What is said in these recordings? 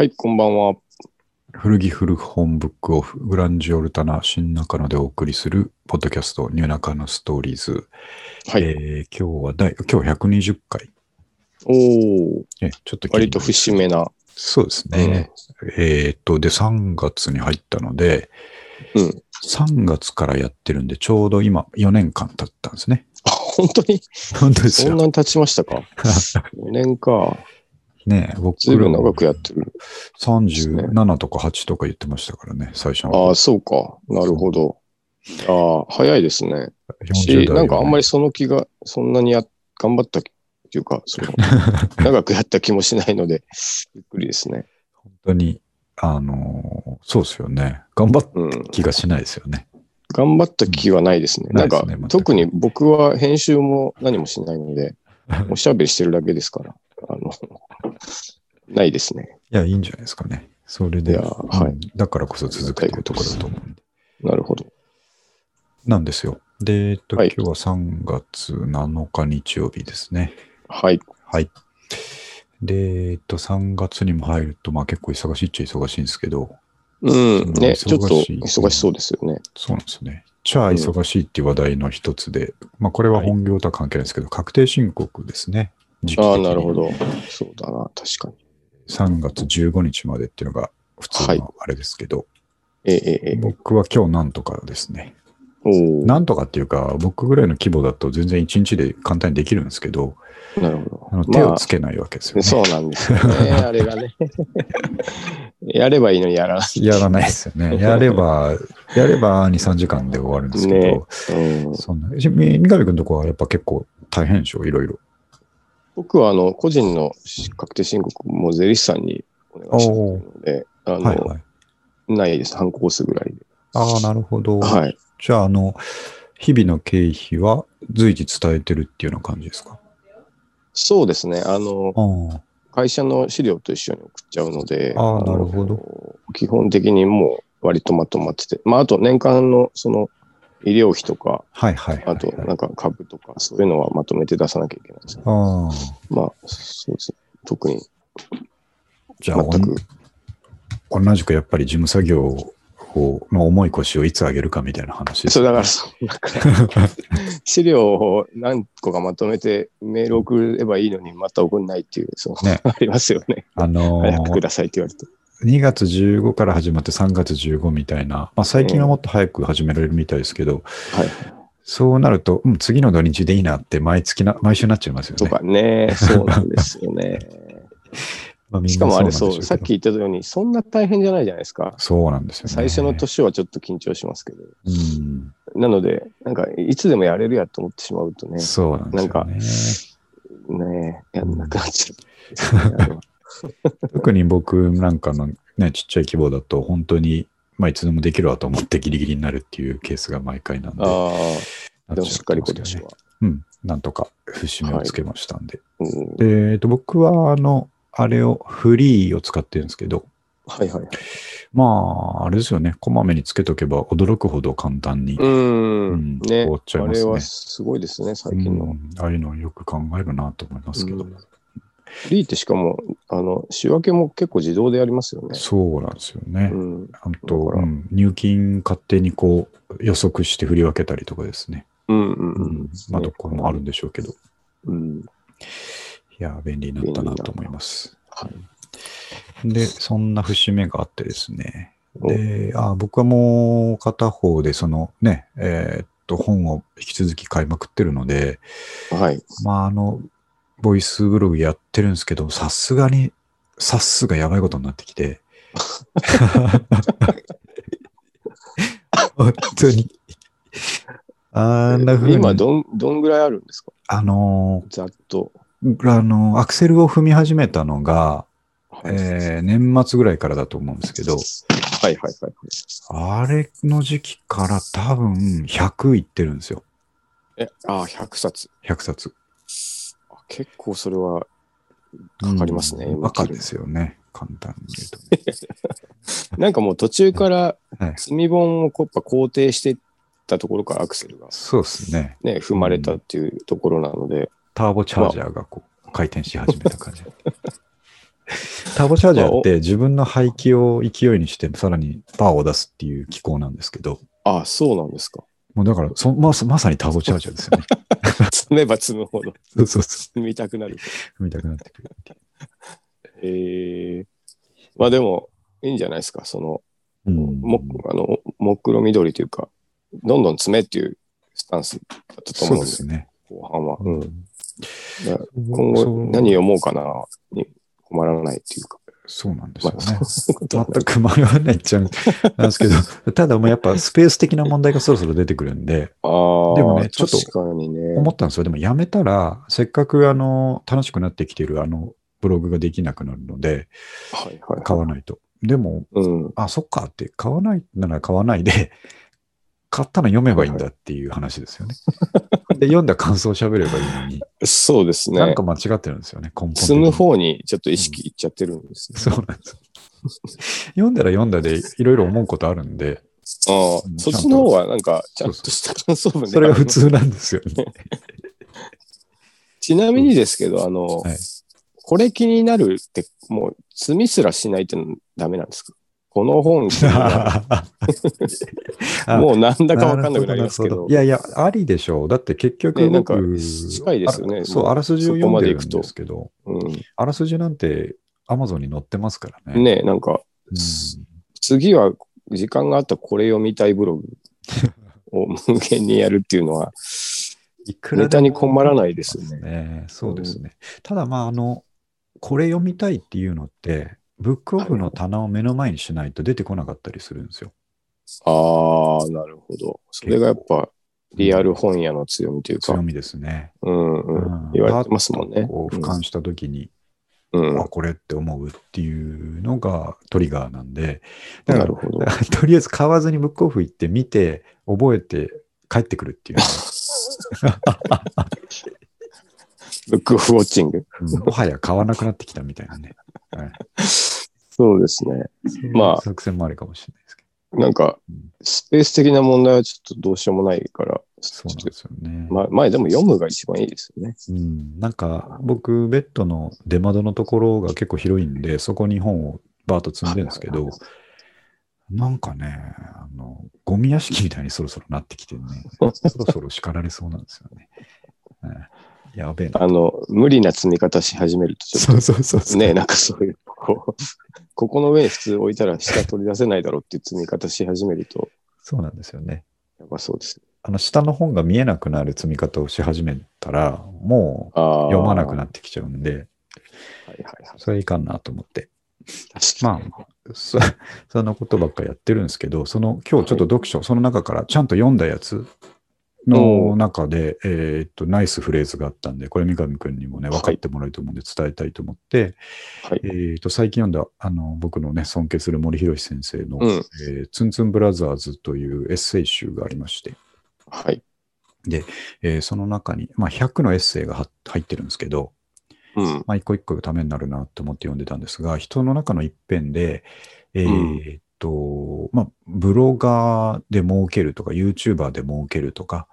はい、こんばんは。古着古本ブックオフグランジオルタナ新中野でお送りするポッドキャストニューナカのストーリーズ。はい。えー今日は第、今日120回。おお、えちょっと割と節目な。そうですね。えーっと、で、3月に入ったので、うん。3月からやってるんで、ちょうど今4年間経ったんですね。あ、本当に？本当ですよ。そんなに経ちましたか ?4 年か。ね僕ずいぶん長くやってる。37とか8とか言ってましたからね、最初の。ああ、そうか。なるほど。ああ、早いですね。40し、代なんかあんまり。りその気が、そんなにや、頑張ったっていうか、その、長くやった気もしないので、びっくりですね。本当に、あのーそうですよね。頑張っうん。気がしないですよね。頑張った気はないですね。うんなんかね特に僕は編集も何もしないので、おしゃべりしてるだけですから、あの、ないですね。いや、いいんじゃないですかね。それで、はいうんだからこそ続くというところだと思うんで。なるほど。なんですよ。で、えっと、はい今日は3月7日日曜日ですね。はい。はい。で、えっと、3月にも入ると、まあ結構忙しいっちゃ忙しいんですけど、うん。ね、ちょっと忙しそうですよね。そうなんですね。じゃあ、忙しいっていう話題の一つで、まあこれは本業とは関係ないですけど、確定申告ですね。時期ああ、なるほど。そうだな、確かに。3月15日までっていうのが普通はいのあれですけど、ええええええ。僕は今日なんとかですね。なんとかっていうか、僕ぐらいの規模だと全然1日で簡単にできるんですけど、なるほあのど。手をつけないわけですよね。そうなんですよね。あれがね。やればいいのにやらない。やらないですよね。やれば、やれば2、3時間で終わるんですけど、ねうん、そんな、み三上君のとこはやっぱ結構大変でしょ、いろいろ。僕はあの個人の確定申告も税理士さんにお願いしてるので、あの、はいはい。ないです。半コースぐらいで。ああ、なるほど。はい。じゃあ、あの、日々の経費は随時伝えてるっていうような感じですか？そうですね。あの。会社の資料と一緒に送っちゃうので、あなるほど。基本的にもう割とまとまってて、まあ、あと年間のその医療費とか、はいはいはい、はい。あとなんか株とか、そういうのはまとめて出さなきゃいけないんですけど、ああ。まあ、そうですね。特にじゃあ、全く。同じくやっぱり事務作業をの重い腰をいつ上げるかみたいな話ですそう、だからそう、なんか資料を何個かまとめてメール送ればいいのに、また送んないっていう、そう、ね ありますよね。あのー早くくださいって言われて。2月15から始まって3月15みたいな、まあ、最近はもっと早く始められるみたいですけど、はい。そうなると、うん、次の土日でいいなって毎月な、毎週なっちゃいますよね。とかね、そうなんですよね。まあしかもあれそう、さっき言ったように、そんな大変じゃないじゃないですか。そうなんですよね。最初の年はちょっと緊張しますけど。うん。なので、なんか、いつでもやれるやと思ってしまうとね、そうなんですよね。ねやんなくなっちゃう。特に僕なんかのね、ちっちゃい規模だと、本当に、まあ、いつでもできるわと思ってギリギリになるっていうケースが毎回なんで。ああ、なでもしっかり今年は。うん。なんとか節目をつけましたんで。うんで、えっと、僕は、あの、あれを、フリーを使ってるんですけど、はいはい。まあ、あれですよね。こまめにつけとけば驚くほど簡単に。うーうんん、ね、終わっちゃいますねあれはすごいですね、最近の。うんああいうのをよく考えるなと思いますけど。うんフリーってしかも、あの、仕分けも結構自動でやりますよね。そうなんですよね。うん。あと、うん入金勝手にこう予測して振り分けたりとかですね。うんうんううんん。まあ、どこもあるんでしょうけど。うん。いや、便利になったなと思います。はい。で、そんな節目があってですね。で、あ僕はもう片方で、そのね、えーっと、本を引き続き買いまくってるので、はい。まあ、あの、ボイスブログやってるんですけど、さすがに、サッスがやばいことになってきて。本当に。あんな風に。今どん、どんぐらいあるんですか？あのざっと。ー、あのーアクセルを踏み始めたのが、はい、えー年末ぐらいからだと思うんですけど、はいはいはい。あれの時期から多分100いってるんですよ。え、ああ、100冊。100冊。あ結構それはかかりますね。うんバカですよね。簡単に言うとね。なんかもう途中からはい積み本をこうやっぱ肯定していったところからアクセルがそうですね。ね、踏まれたっていうところなので、ターボチャージャーがこう回転し始めた感じ。ターボチャージャーって自分の排気を勢いにしてさらにパワーを出すっていう機構なんですけど、あ、そうなんですか。もうだからそまさまさにターボチャージャーですよね。積めば積むほどそうそうそ積みたくなる。う。見たくなってくるってえまあでも、いいんじゃないですか。その、う。うん。も、あの、真っ黒緑というか、どんどん詰めっていうスタンスだったと思うんですね。後半は。うん。今後何読もうかなに困らないっていうか。そうなんですまあ、よね。そういうこと全く迷わないっちゃうんですけど、ただもうやっぱスペース的な問題がそろそろ出てくるんで、ああ、でもねちょっと。思ったんですよ。でもやめたら、せっかくあの、楽しくなってきてるあの、ブログができなくなるので、はいはい。買わないと。でも、うん。あ、そっかって、買わないなら買わないで、買ったの読めばいいんだっていう話ですよね。で、読んだ感想を喋ればいいのに、そうですねなんか。間違ってるんですよね、根本的積むに。方にちょっと意識いっちゃってるんですね。そうなんです。読んだら読んだでいろいろ思うことあるんで、ああうん、そっちの方はなんか、ちゃんとした感想文でそれが普通なんですよね。ちなみにですけど、あの、はいこれ気になるって、もう、積みすらしないってのダメなんですか？この本 もうなんだかわかんなくなりますけどるほい。やいや、ありでしょう。だって結局ねなんか僕、近いですよねあそう、あらすじを読んでるんまで行くとですけど、うあらすじなんて Amazon に載ってますからね。ん、ねなんか、うん次は時間があったらこれ読みたいブログを無限にやるっていうのは、いくらネタに困らないですよね。ね。そうですね。ただまあ、あの、これ読みたいっていうのって、ブックオフの棚を目の前にしないと出てこなかったりするんですよ。ああ、なるほど。それがやっぱ、リアル本屋の強みというか強、みですね。うんうん、うん言われてますもんね。こう俯瞰したときに、うんあ、これって思うっていうのがトリガーなんで、だからなるほど。とりあえず買わずにブックオフ行って見て、覚えて帰ってくるっていうの ブックオフウォッチング。うんもはや買わなくなってきたみたいなね。はい、そうですね。まあ作戦もありかもしれないですけど。なんかうん、スペース的な問題はちょっとどうしようもないから、そうなんですよね。まあ、前でも読むが一番いいですよね。うん、なんか僕、ベッドの出窓のところが結構広いんで、そこに本をバーッと積んでるんですけど、なんかね、あの、ゴミ屋敷みたいにそろそろなってきてね、そろそろ叱られそうなんですよね。うんやべえな。あの、無理な積み方し始めるとちょっそうそうそうそう。とね、なんかそういう、こう、ここの上に普通置いたら下取り出せないだろうっていう積み方し始めると、そうなんですよね。やっぱそうですね。あの、下の本が見えなくなる積み方をし始めたら、もう。読まなくなっってきちゃうんで、はいはいはい。それいかんなと思って。まあ、そ そのことばっかやってるんですけど、その今日ちょっと読書、その中からちゃんと読んだやつの中で、えーっと、ナイスフレーズがあったんで、これ三上くんにもね、はい分かってもらえると思うんで伝えたいと思って、はいえ。ーっと、最近読んだ、あの、僕のね、尊敬する森博先生の、うん。えーツンツンブラザーズというエッセイ集がありまして、はい。えーその中に、まあ、100のエッセイがは入ってるんですけど、うん。まあ、一個一個ためになるなと思って読んでたんですが、人の中の一編で、えーっと、まあ、ブロガーで儲けるとか、YouTuber で儲けるとか、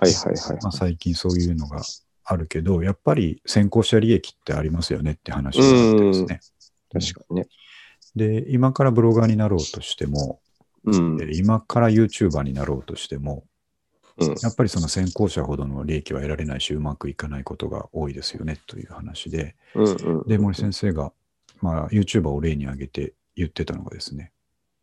はいはいはい。まあ、最近そういうのがあるけど、やっぱり先行者利益ってありますよねって話ですね。確かにね。で、今からブロガーになろうとしても、うん。えー今から YouTuber になろうとしても、うん。やっぱりその先行者ほどの利益は得られないし、うまくいかないことが多いですよねという話で、うんうん。で、森先生が、まあ、YouTuber を例に挙げて言ってたのがですね、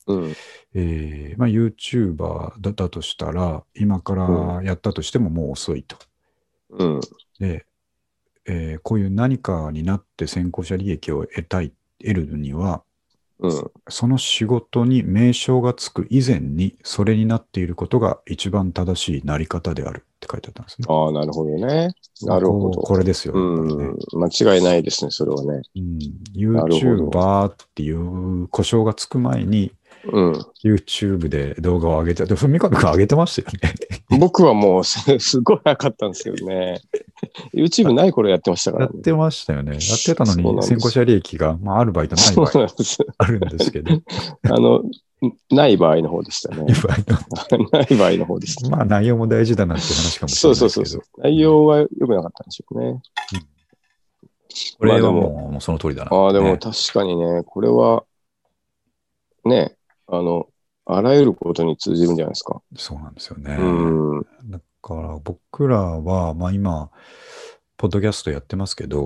うん。えーまあ、YouTuber だったとしたら、今からやったとしてももう遅いと。うん。で、えーこういう何かになって先行者利益を得たい、得るには、うん。その仕事に名称がつく以前にそれになっていることが一番正しいなり方であるって書いてあったんですね。ああ、なるほどね。なるほど。これですよね。うん。間違いないですね、それはね。うん、YouTuber っていう故障がつく前に、うん。YouTube で動画を上げて、でも三上君上げてましたよね。僕はもうすすごい早かったんですけどね。YouTube ない頃やってましたからね。やってましたよね。やってたのに先行者利益が、まあ、ある場合とない場合。あるんですけど、あの、ない場合の方でしたね ない場合の方でした。まあ内容も大事だなっていう話かもしれないですけど。そうそうそう。内容は良くなかったんでしょうね。これはももうもうその通りだな、ああ、でもね確かにね、これは、ね、あの、あらゆることに通じるんじゃないですか。そうなんですよね。うん。だから僕らは、まあ今、ポッドキャストやってますけど、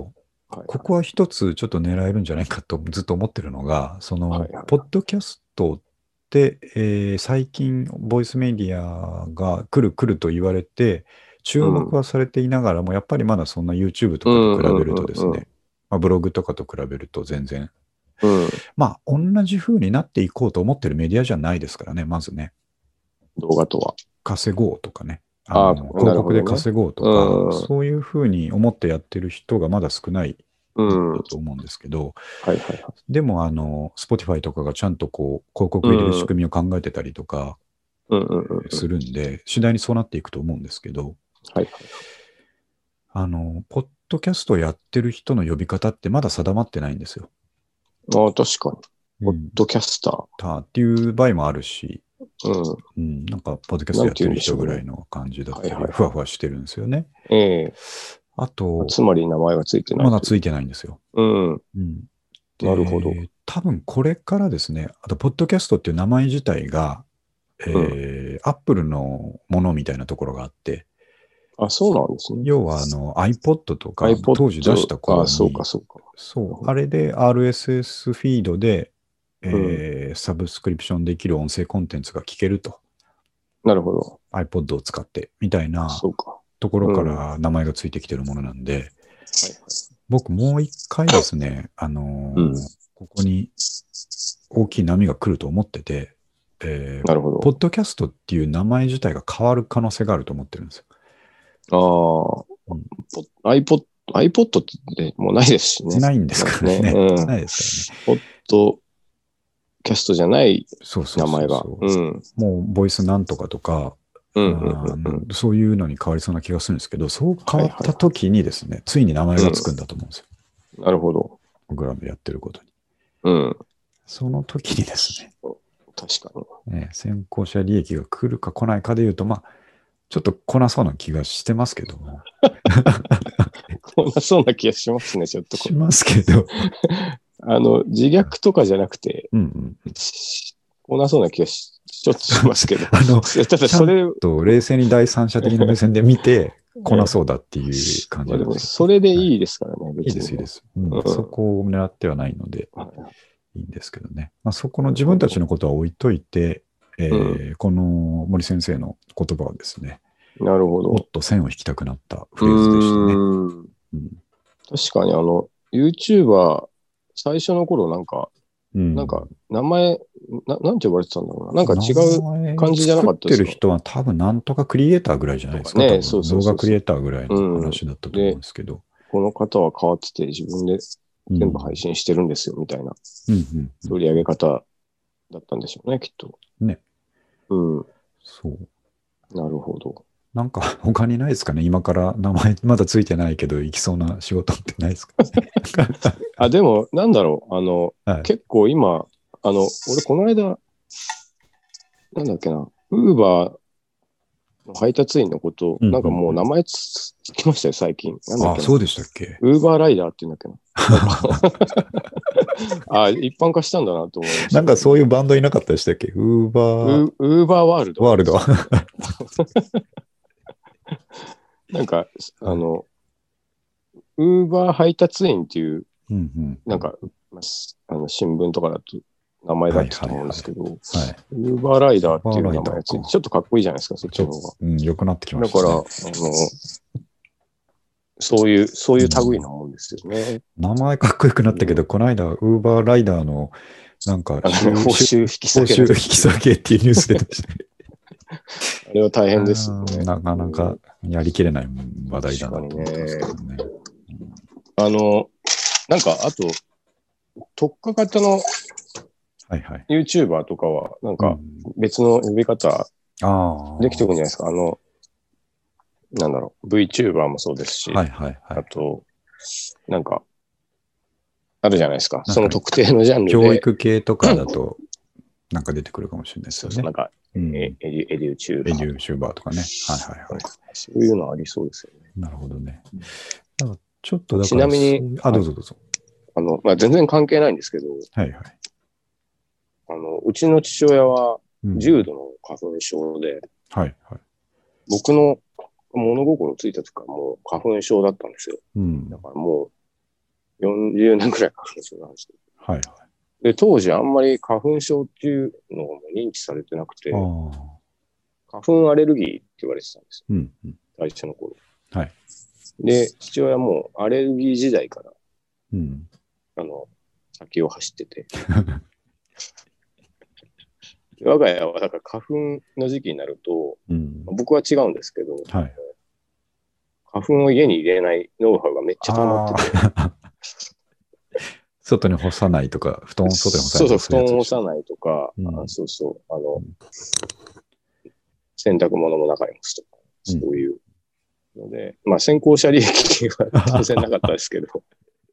はいここは一つちょっと狙えるんじゃないかとずっと思ってるのが、その、はいはいポッドキャストって、えー最近、ボイスメディアが来る来ると言われて、注目はされていながらも、やっぱりまだそんな YouTube とかと比べるとですうんうんうんうね、まあブログとかと比べると全然、うん。まあ同じ風になっていこうと思ってるメディアじゃないですからね、まずね。動画とは。稼ごうとかね。あーの広告で稼ごうとか、うんそういうふうに思ってやってる人がまだ少ないと思うんですけど、はいはい。でも、あの、Spotify とかがちゃんとこう、広告入れる仕組みを考えてたりとかうんうんうんうん。するんで、次第にそうなっていくと思うんですけど、はいはい。あの、ポッドキャストやってる人の呼び方ってまだ定まってないんですよ。ああ、確かに。ポッうんドキャスター。たっていう場合もあるし、うん。うん、なんか、ポッドキャストやってる人ぐらいの感じだったりなんて言うんでしょうねはいはい、ふわふわしてるんですよね。ええあと、つまり名前がついてない。まだついてないんですよ。うん。うん、なるほどで多分これからですね、あと、ポッドキャストっていう名前自体が、えーアップルのものみたいなところがあって、あ、そうなんですね。要はあの iPod とか iPod 当時出した頃あ、に、そうかそうか。そうあれで RSS フィードで、えーサブスクリプションできる音声コンテンツが聞けると、なるほど。iPod を使ってみたいなそうか。はところから名前がついてきてるものなんで、いはい。僕もう一回ですね、あのーうんここに大きい波が来ると思ってて、えーなるほど。ポッドキャストっていう名前自体が変わる可能性があると思ってるんですよ。ああ、うんポ iPod、iPod ってもうないですしね。ないんですからね。ねうんないですかポッドキャストじゃない名前が。うん。もう、ボイスなんとかとか、そういうのに変わりそうな気がするんですけど、そう変わった時にですね、ついに名前がつくんだと思うんですよ。なるほど。僕らのやってることに。うん。その時にですね、確かに。ね先行者利益が来るか来ないかで言うと、まあ、ちょっと来なそうな気がしてますけども。こんなそうな気がしますね、ちょっと。しますけど。あの、自虐とかじゃなくて、うんうん。しこんなそうな気がしちょっとしますけど。あの、ただそれ、と冷静に第三者的な目線で見て、来なそうだっていう感じまあでもなんですそれでいいですからね、別に。いいです、いいです、うんうんそこを狙ってはないので、はいいいんですけどね。まあ、そこの自分たちのことは置いといて、えーこの森先生の言葉はですね、なるほど。もっと線を引きたくなったフレーズでしたね。うーんうん確かにあの、YouTuber、最初の頃なんか、うんなんか、名前、ななんて呼ばれてたんだろうな。なんか違う。感じじゃなかったですか作ってる人は多分なんとかクリエイターぐらいじゃないですか。ねそうそう動画クリエイターぐらいの話だったと思うんですけど。この方は変わってて自分でうん全部配信してるんですよ、みたいなうんうんうん取り上げ方だったんでしょうね、きっと。ね。うん。そう。なるほど。なんか 他にないですかね？今から名前まだついてないけど行きそうな仕事ってないですか、あ、でも、なんだろう。あの、はい、結構今、あの、俺この間、なんだっけな、ウーバーの配達員のこと、うんなんかもう名前つつきましたよ、最近。なんだっあ、けなそうでしたっけ？ウーバーライダーって言うんだっけな。あ、一般化したんだなと思いましたなんかそういうバンドいなかったでしたっけ？ウーバーウウーバーワールド。ワールド。なんか、あの、ウーバー配達員っていう、うんうん。なんか、まあの新聞とかだと名前だったと思うんですけど、はい。ウーバーライダーっていう名前がついて、ちょっとかっこいいじゃないですか、そっちの方が。うん、良くなってきまだした、から、ね。あの、そういう、そういう類のもんですよね。名前かっこよくなったけど、この間、ウーバーライダーの、なんか、報酬引き報下げ酬引き下げっていうニュース出てましたね。あれは大変ですよね。なかなかやりきれない話題だなと思ってますけどね。あの、なんか、あと、特化型のはいはい。YouTuber とかは、なんかうん別の呼び方。できてくるんじゃないですか。あの、なんだろう、VTuber もそうですし、はいはいはい。あと、なんか、あるじゃないですか。かその特定のジャンルで。教育系とかだと、なんか出てくるかもしれないですよねそうそうなん。か、うんエエエデュエデュチューバーデューシューバーとかね。はいはいはい。そういうのありそうですよね。なるほどねうん。だからちょっとだから、ちなみにあ、どうぞどうぞ。あの、まあ、全然関係ないんですけど、はいはい。あの、うちの父親はうん重度の花粉症で、はいはい。僕の物心ついた時からもう花粉症だったんですよ。うん。だからもう40年くらい花粉症なんですよ。はいはい。で、当時あんまり花粉症っていうのがもう認知されてなくて。花粉アレルギーって言われてたんですよ。うんうん。最初の頃。はい。で、父親もアレルギー時代から、うん。あの、先を走ってて。我が家は、だから花粉の時期になると、うん。僕は違うんですけど、はい。花粉を家に入れないノウハウがめっちゃ溜まってて、外に干さないとか、布団を外に干さそうないそう、布団を干ささないとか、うん。あそうそう、あの、洗濯物も中に干すとか、うん。そういうので、まあ先行者利益は当然なかったですけど、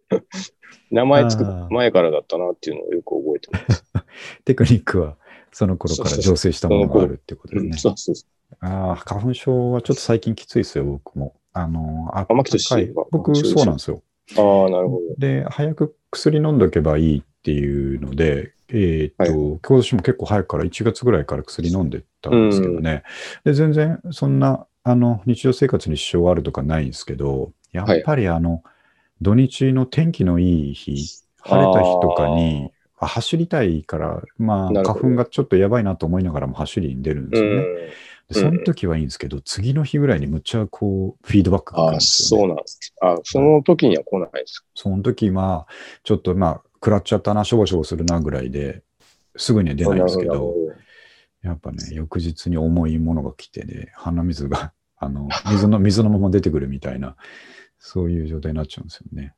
名前つく前からだったなっていうのをよく覚えてます。テクニックはその頃から醸成したものがあるってことですね。そうそうそああ、花粉症はちょっと最近きついですよ、僕も。あの、ああ牧俊高いは僕、そうなんですよ。う。ああ、なるほど。で、早く薬飲んどけばいいっていうので、えーっと、今年も結構早くから1月ぐらいから薬飲んでたんですけどね。で、全然そんな、あの、日常生活に支障あるとかないんですけど、やっぱりあの、土日の天気のいい日、晴れた日とかに、あ走りたいから、まあ、花粉がちょっとやばいなと思いながらも走りに出るんですよね。うん。でその時はいいんですけど、次の日ぐらいにむっちゃこう、フィードバックが来るんああ、ですよ、ね。そうなんです。あその時には来ないです。その時は、ちょっとまあ、食らっちゃったな、しょぼしょぼするなぐらいで、すぐには出ないんですけどやっぱね、翌日に重いものが来てね、鼻水が、あの、水の、水のまま出てくるみたいな、そういう状態になっちゃうんですよね。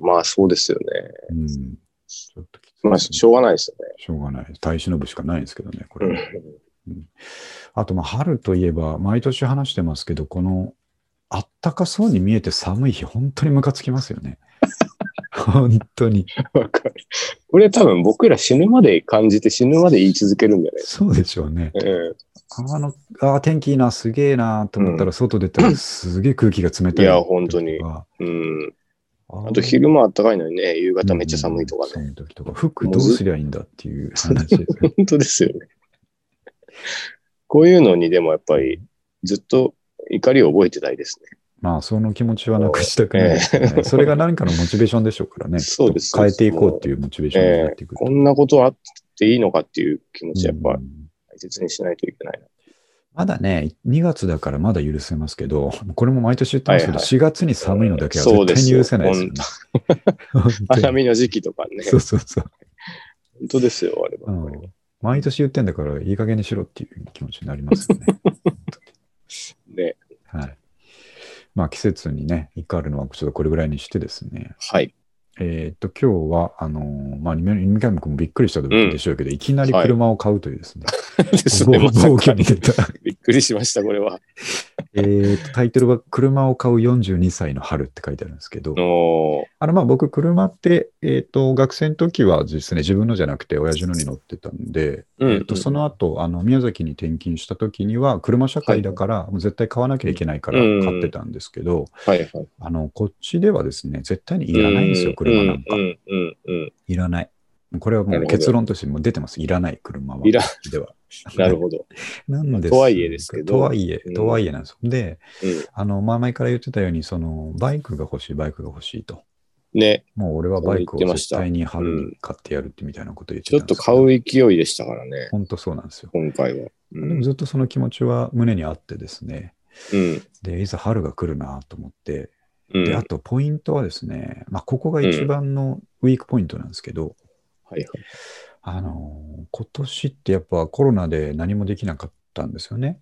まあそうですよね。うん。ちょっときついまあしょうがないですよしょうがない。耐え忍ぶしかないですけどね、これは。ね。あと、まあ、春といえば、毎年話してますけど、この、あったかそうに見えて寒い日、本当にムカつきますよね。本当に。わかる。これ多分僕ら死ぬまで感じて死ぬまで言い続けるんじゃないそうでしょうね。か。うんあの、あー天気いいな、すげえなと思ったら、外出たらすげえ空気が冷たい。いや本当にあうん。ああと昼間あったかいのにね、夕方めっちゃ寒いとかね。寒い時とか、服どうすりゃいいんだっていう話ですよね。本当ですよね。こういうのにでもやっぱりずっと怒りを覚えてたいですね。まあ、その気持ちはなくしたくないですよね。それが何かのモチベーションでしょうからね。そうです変えていこうっていうモチベーションになえっていくーこんなことあっていいのかっていう気持ちやっぱうん大切にしないといけないな。まだね、2月だからまだ許せますけど、これも毎年言ってますけど、はいはい4月に寒いのだけは絶対に許せないですよね。花見の時期とかね。そうそうそう。本当ですよ、あればっかり。うん毎年言ってんだから、いい加減にしろっていう気持ちになりますよね。ね。はい。まあ季節にね、怒るのはちょっとこれぐらいにしてですね。はい。えーっと、今日は、あのーまあ、三上君もびっくりした時でしょうけど、いきなり車を買うというですね、ですね、暴まさ暴挙かに出た。びっくりしました、これは。えーっと、タイトルは、車を買う42歳の春って書いてあるんですけど、あの、まあ、僕、車って、えーっと、学生の時はですね、自分のじゃなくて、親父のに乗ってたんで、うんえーっと、その後、あの、宮崎に転勤した時には、車社会だから、もう絶対買わなきゃいけないからうん。買ってたんですけど、はいはい。あの、こっちではですね、絶対にいらないんですよ、車なんかう。んうんうん。いらない。これはもう結論としてもう出てます。いらない、車は。いらでは。なるほど。なんですとはいえですけどとはいえうん、とはいえなんですよ。で、うん。あの、まあ前から言ってたように、その、バイクが欲しい、バイクが欲しいと。ね。もう俺はバイクを絶対に春に買ってやるってみたいなこと言ってたちょっと買う勢いでしたからね、本当そうなんですよ。今回は。うでもん。ずっとその気持ちは胸にあってですね。うん。で、いざ春が来るなと思って、うん。で、あはいとポイントはですね、まあここが一番のウィークポイントなんですけど、はい。あのー今年ってやっぱコロナで何もできなかったんですよね。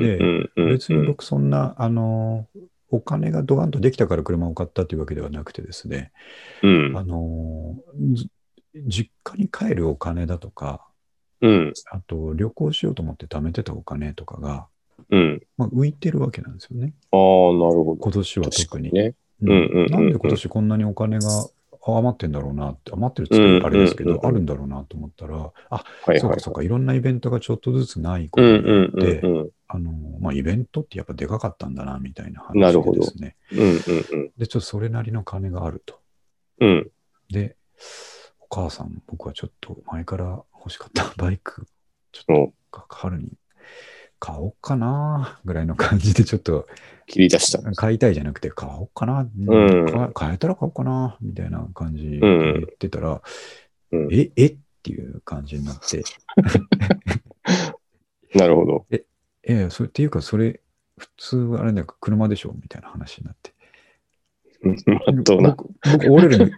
で。別に僕そんな、あのーお金がドカンとできたから車を買ったというわけではなくてですね、うん。あの実家に帰るお金だとか、うん。あと旅行しようと思って貯めてたお金とかが、うん。まあ、浮いてるわけなんですよね。ああ、なるほど。今年は特に。にね。なんで今年こんなにお金があ余ってんだろうなって、余ってるって言ったらあれですけど、あるんだろうなと思ったら、あ、はいはいそうか。そうか、いろんなイベントがちょっとずつないこうんとにようんって。あの、まあ、イベントってやっぱでかかったんだな、みたいな話でですね。で、ちょっとそれなりの金があると。うん。で、お母さん、僕はちょっと前から欲しかったバイク、ちょっと春に買おうかな、ぐらいの感じでちょっと。切り出した。買いたいじゃなくて買おうかな、うん。か買えたら買おうかな、みたいな感じでん。言ってたら、うん。え、えっていう感じになって、なるほど。ええ、それっていうか、それ、普通あれだよ、車でしょ？みたいな話になって。僕、僕折れるの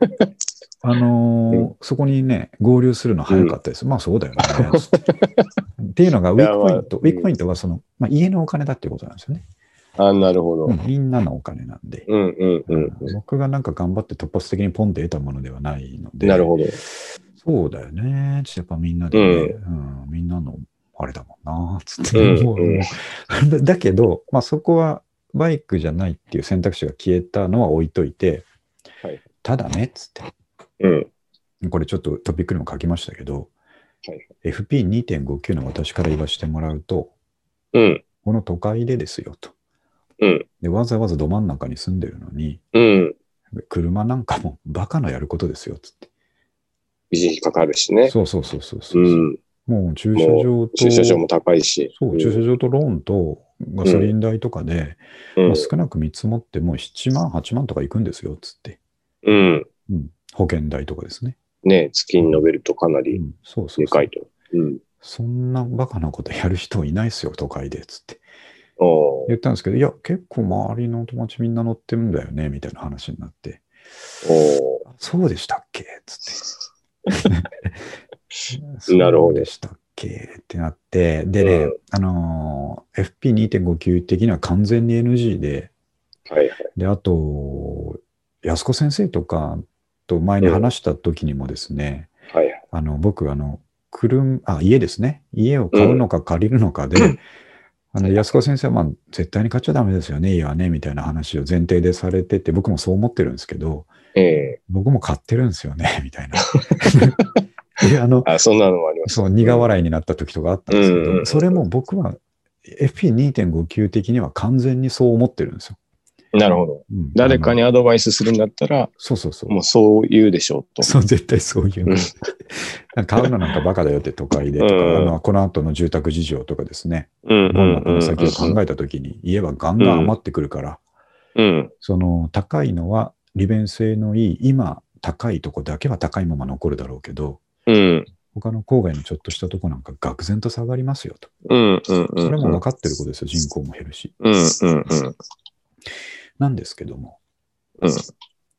あのーそこにね、合流するの早かったです。まあそうだよね。つってっていうのが、ウィークポイント、まあウィークポイントはその、まあ、家のお金だっていうことなんですよね。あ、なるほど。うんみんなのお金なんで。うんうんうんう僕がなんか頑張って突発的にポンで得たものではないのん。で。なるほど。そうだよね。ちょっとやっぱみんなでね、うんみんなのあれだもんな、つって。だけど、まあそこはバイクじゃないっていう選択肢が消えたのは置いといて、はいただね、つって。うん。これちょっとトピックにも書きましたけど、はい FP2.59 の私から言わせてもらうと、うん。この都会でですよと。うん。でわざわざど真ん中に住んでるのに、うん。車なんかもバカなやることですよ、つって。維持費かかるしね。そうそうそうそうそうう、ん。もう駐車場と、駐車場も高いし。そう、駐車場とローンとガソリン代とかで、うんまあ、少なく見積もってもう7万、8万とかいくんですよ、つって。うん。うん。保険代とかですね。ね月に伸びるとかなりうん、そうそうそうでかい。と。うん。そんなバカなことやる人いないっすよ、都会で、つって。言ったんですけど、いや、結構周りの友達みんな乗ってるんだよね、みたいな話になって。そうでしたっけ？つって。なるほどそうでしたっけってなって、でね、うんあのー、FP2.59 的には完全に NG で、はいはい。で、あと、安子先生とかと前に話した時にもですね、はいはい。あの、僕、あの、車、あ、家ですね。家を買うのか借りるのかで、あの、安子先生は、まあ、絶対に買っちゃダメですよね、家はね、みたいな話を前提でされてて、僕もそう思ってるんですけど、ええ僕も買ってるんですよね、みたいな。で、あの、あ、そんなのもあります。そう、苦笑いになった時とかあったんですけど、うんそれも僕は FP2.59 的には完全にそう思ってるんですよ。なるほど。うん誰かにアドバイスするんだったら、そうそうそう。もうそう言うでしょうと。そう、絶対そういう 買うのなんかバカだよって都会でとか、うんあのこの後の住宅事情とかですね、うんうどんなんうんこの先を考えたときに、家はガンガン余ってくるから、うん。その高いのは利便性のいい、今高いとこだけは高いまま残るだろうけど、うん。他の郊外のちょっとしたとこなんか愕然と下がりますよと。うん。うん。うん。それも分かってることですよ、人口も減るし。うん。うん。うん。なんですけども、うん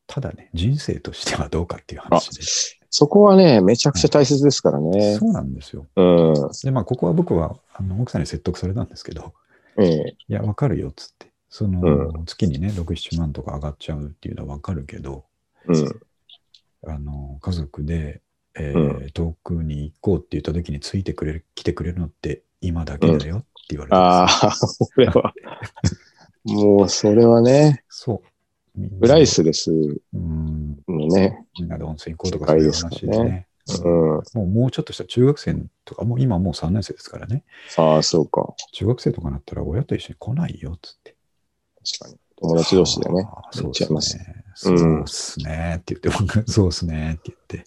ただね、人生としてはどうかっていう話で。そこはね、めちゃくちゃ大切ですからね。そうなんですよ。うん。で、まあ、ここは僕はあの奥さんに説得されたんですけど、ええ。いや、わかるよっつって。その、う月にね、6、7万とか上がっちゃうっていうのはわかるけど、うん。あの、家族で、えうー遠くに行こうって言った時についてくれる、来てくれるのって今だけだよって言われて、ああ、これは。もう、それはね、そう。みんなプライスレスうん、のね。みんなで温泉行こうとかそういう話ですね。うんうん。もうもうちょっとした中学生とか、もう今もう3年生ですからね。ああ、そうか。中学生とかなったら親と一緒に来ないよっつって。確かに。友達同士でね。あーそうですね。そうっすねって言って、僕そうっすねって言って。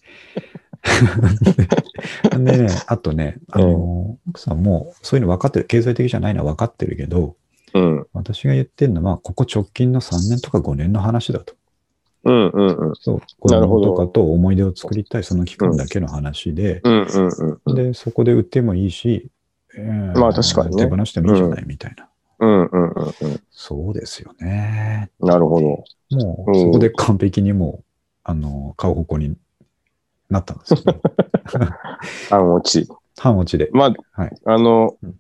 でね、あとね、あの、奥さんもそういうの分かってる、経済的じゃないのは分かってるけど、うん。私が言ってるのは、ここ直近の3年とか5年の話だと。うんうんうん。そう。子なるほど供とかと思い出を作りたい、その期間だけの話で、うんうんうん。で、そこで売ってもいいし、えーまあ確かにね手放してもいいじゃないみたいな。うんうんうんうそうですよね。ん。なるほど。もう、うんそこで完璧にもう、あの、買う方向になったんですけど、半落ち。半落ちで。まあ、はいあのうん、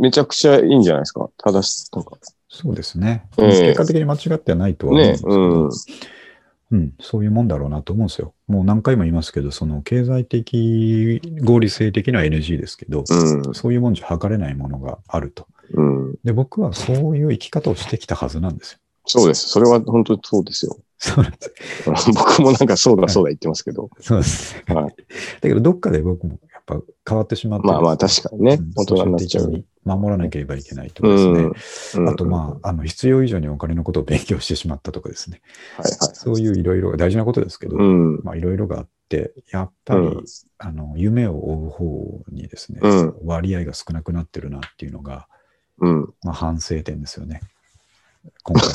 めちゃくちゃいいんじゃないですか？正し、なんか。そうですね。ええ結果的に間違ってはないとは思うんですけど、ねうん、そういうもんだろうなと思うんですよ。もう何回も言いますけど、その経済的、合理性的な NG ですけど、うん。そういうもんじゃ測れないものがあると。うん。で、僕はそういう生き方をしてきたはずなんですよ。そうです。それは本当にそうですよ。そうなんです。僕もなんかそうだそうだ言ってますけど。そうです。はいだけど、どっかで僕もやっぱ変わってしまって、まあまあ確かにねうん大人になっちゃう守らなければいけないとかうですね。ん。あと、まあ、あの必要以上にお金のことを勉強してしまったとかですね。あ、はいはい。そういういろいろ大事なことですけど、うん。まあいろいろがあって、やっぱり、うんあの夢を追う方にですね、うん割合が少なくなってるなっていうのが、うん。まあ、反省点ですよね。今回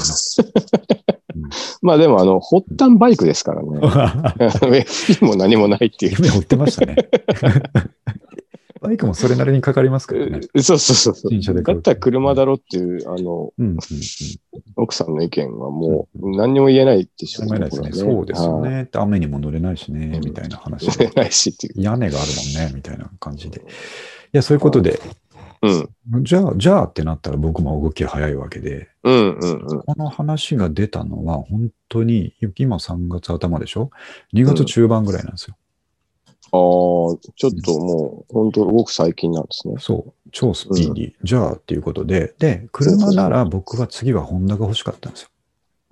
まあでも、あの、発端バイクですからね。の。FP も何もないっていう。夢追ってましたね。バイクもそれなりにかかりますからね。そうそうそうだったら車だろっていう、あの、うんうんうん。奥さんの意見はもう何にも言えないでしょしょうすね。そうですよ。ね。雨にも乗れないしね、うんみたいな話はい。言えないしっていう。屋根があるもんね、みたいな感じで。いや、そういうことで、うん。じゃあ、じゃあってなったら僕も動きが早いわけで、うんうんうん。この話が出たのは本当に、今3月頭でしょ ?2 月中盤ぐらいなんですよ。ああ、ちょっともう、本当ごく最近なんですね。そう。超スピーディー。じゃあっていうことで、で、車なら僕は次はホンダが欲しかったんですよ。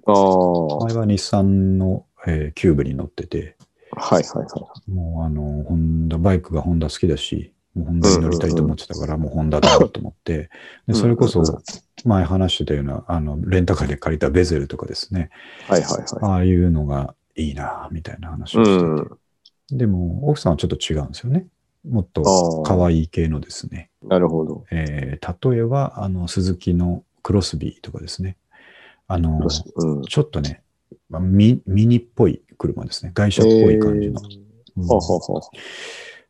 ああ、はい前は日産の、えーキューブに乗ってて、はいはい。もうあの、ホンダ、バイクがホンダ好きだし、もうホンダに乗りたいと思ってたから、もうホンダだろうと思って、でそれこそ前話してたような、あの、レンタカーで借りたベゼルとかですね、はいはいはああいうのがいいな、みたいな話い。うをしてて、ん。でも、奥さんはちょっと違うんですよね。もっと可愛い系のですね、なるほど。えー例えば、あの、鈴木のクロスビーとかですね、あの、うん。ちょっとね、まあミミニっぽい車ですね。外車っぽい感じの。うんははは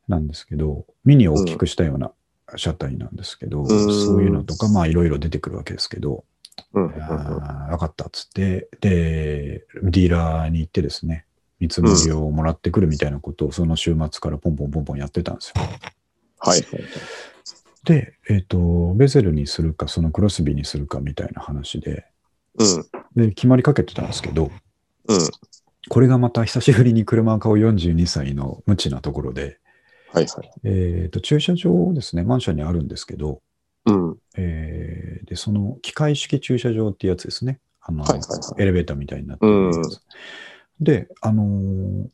なんですけど、ミニを大きくしたような車体なんですけど、んそういうのとか、まあいろいろ出てくるわけですけど、うん分かったっつって、で、ディーラーに行ってですね、見積もりをもらってくるみたいなことをその週末からポンポンポンポンやってたんですよ。はいはい。で、えっ、と、ベゼルにするか、そのクロスビーにするかみたいな話で、うん。で、決まりかけてたんですけど、うん。これがまた久しぶりに車を買う42歳の無知なところで、はいはい。えっ、と、駐車場ですね、マンションにあるんですけど、うん。えーで、その機械式駐車場ってやつですね。あの、エレベーターみたいになってるやつ。で、あのー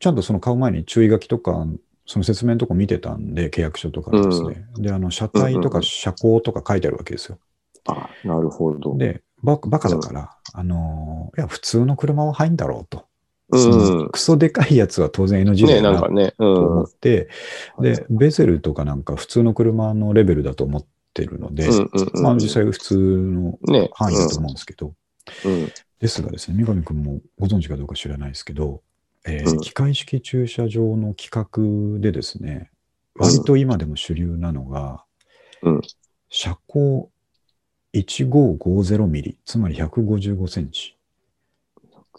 ちゃんとその買う前に注意書きとか、その説明のとこ見てたんで、契約書とかにですね。で、あの、車体とか車高とか書いてあるわけですよ。あ、なるほど。で、ババカだから、あのーいや、普通の車は入んだろうと。うん。クソでかいやつは当然 NG だなとなんかね。うん。思って、で、ベゼルとかなんか普通の車のレベルだと思ってるので、うんうんうん。まあ実際普通のね。範囲だと思うんですけど、うん。ですがですね、三上君もご存知かどうか知らないですけど、えーうん機械式駐車場の規格でですね、割と今でも主流なのが、うん車高1550ミリ、つまり155センチ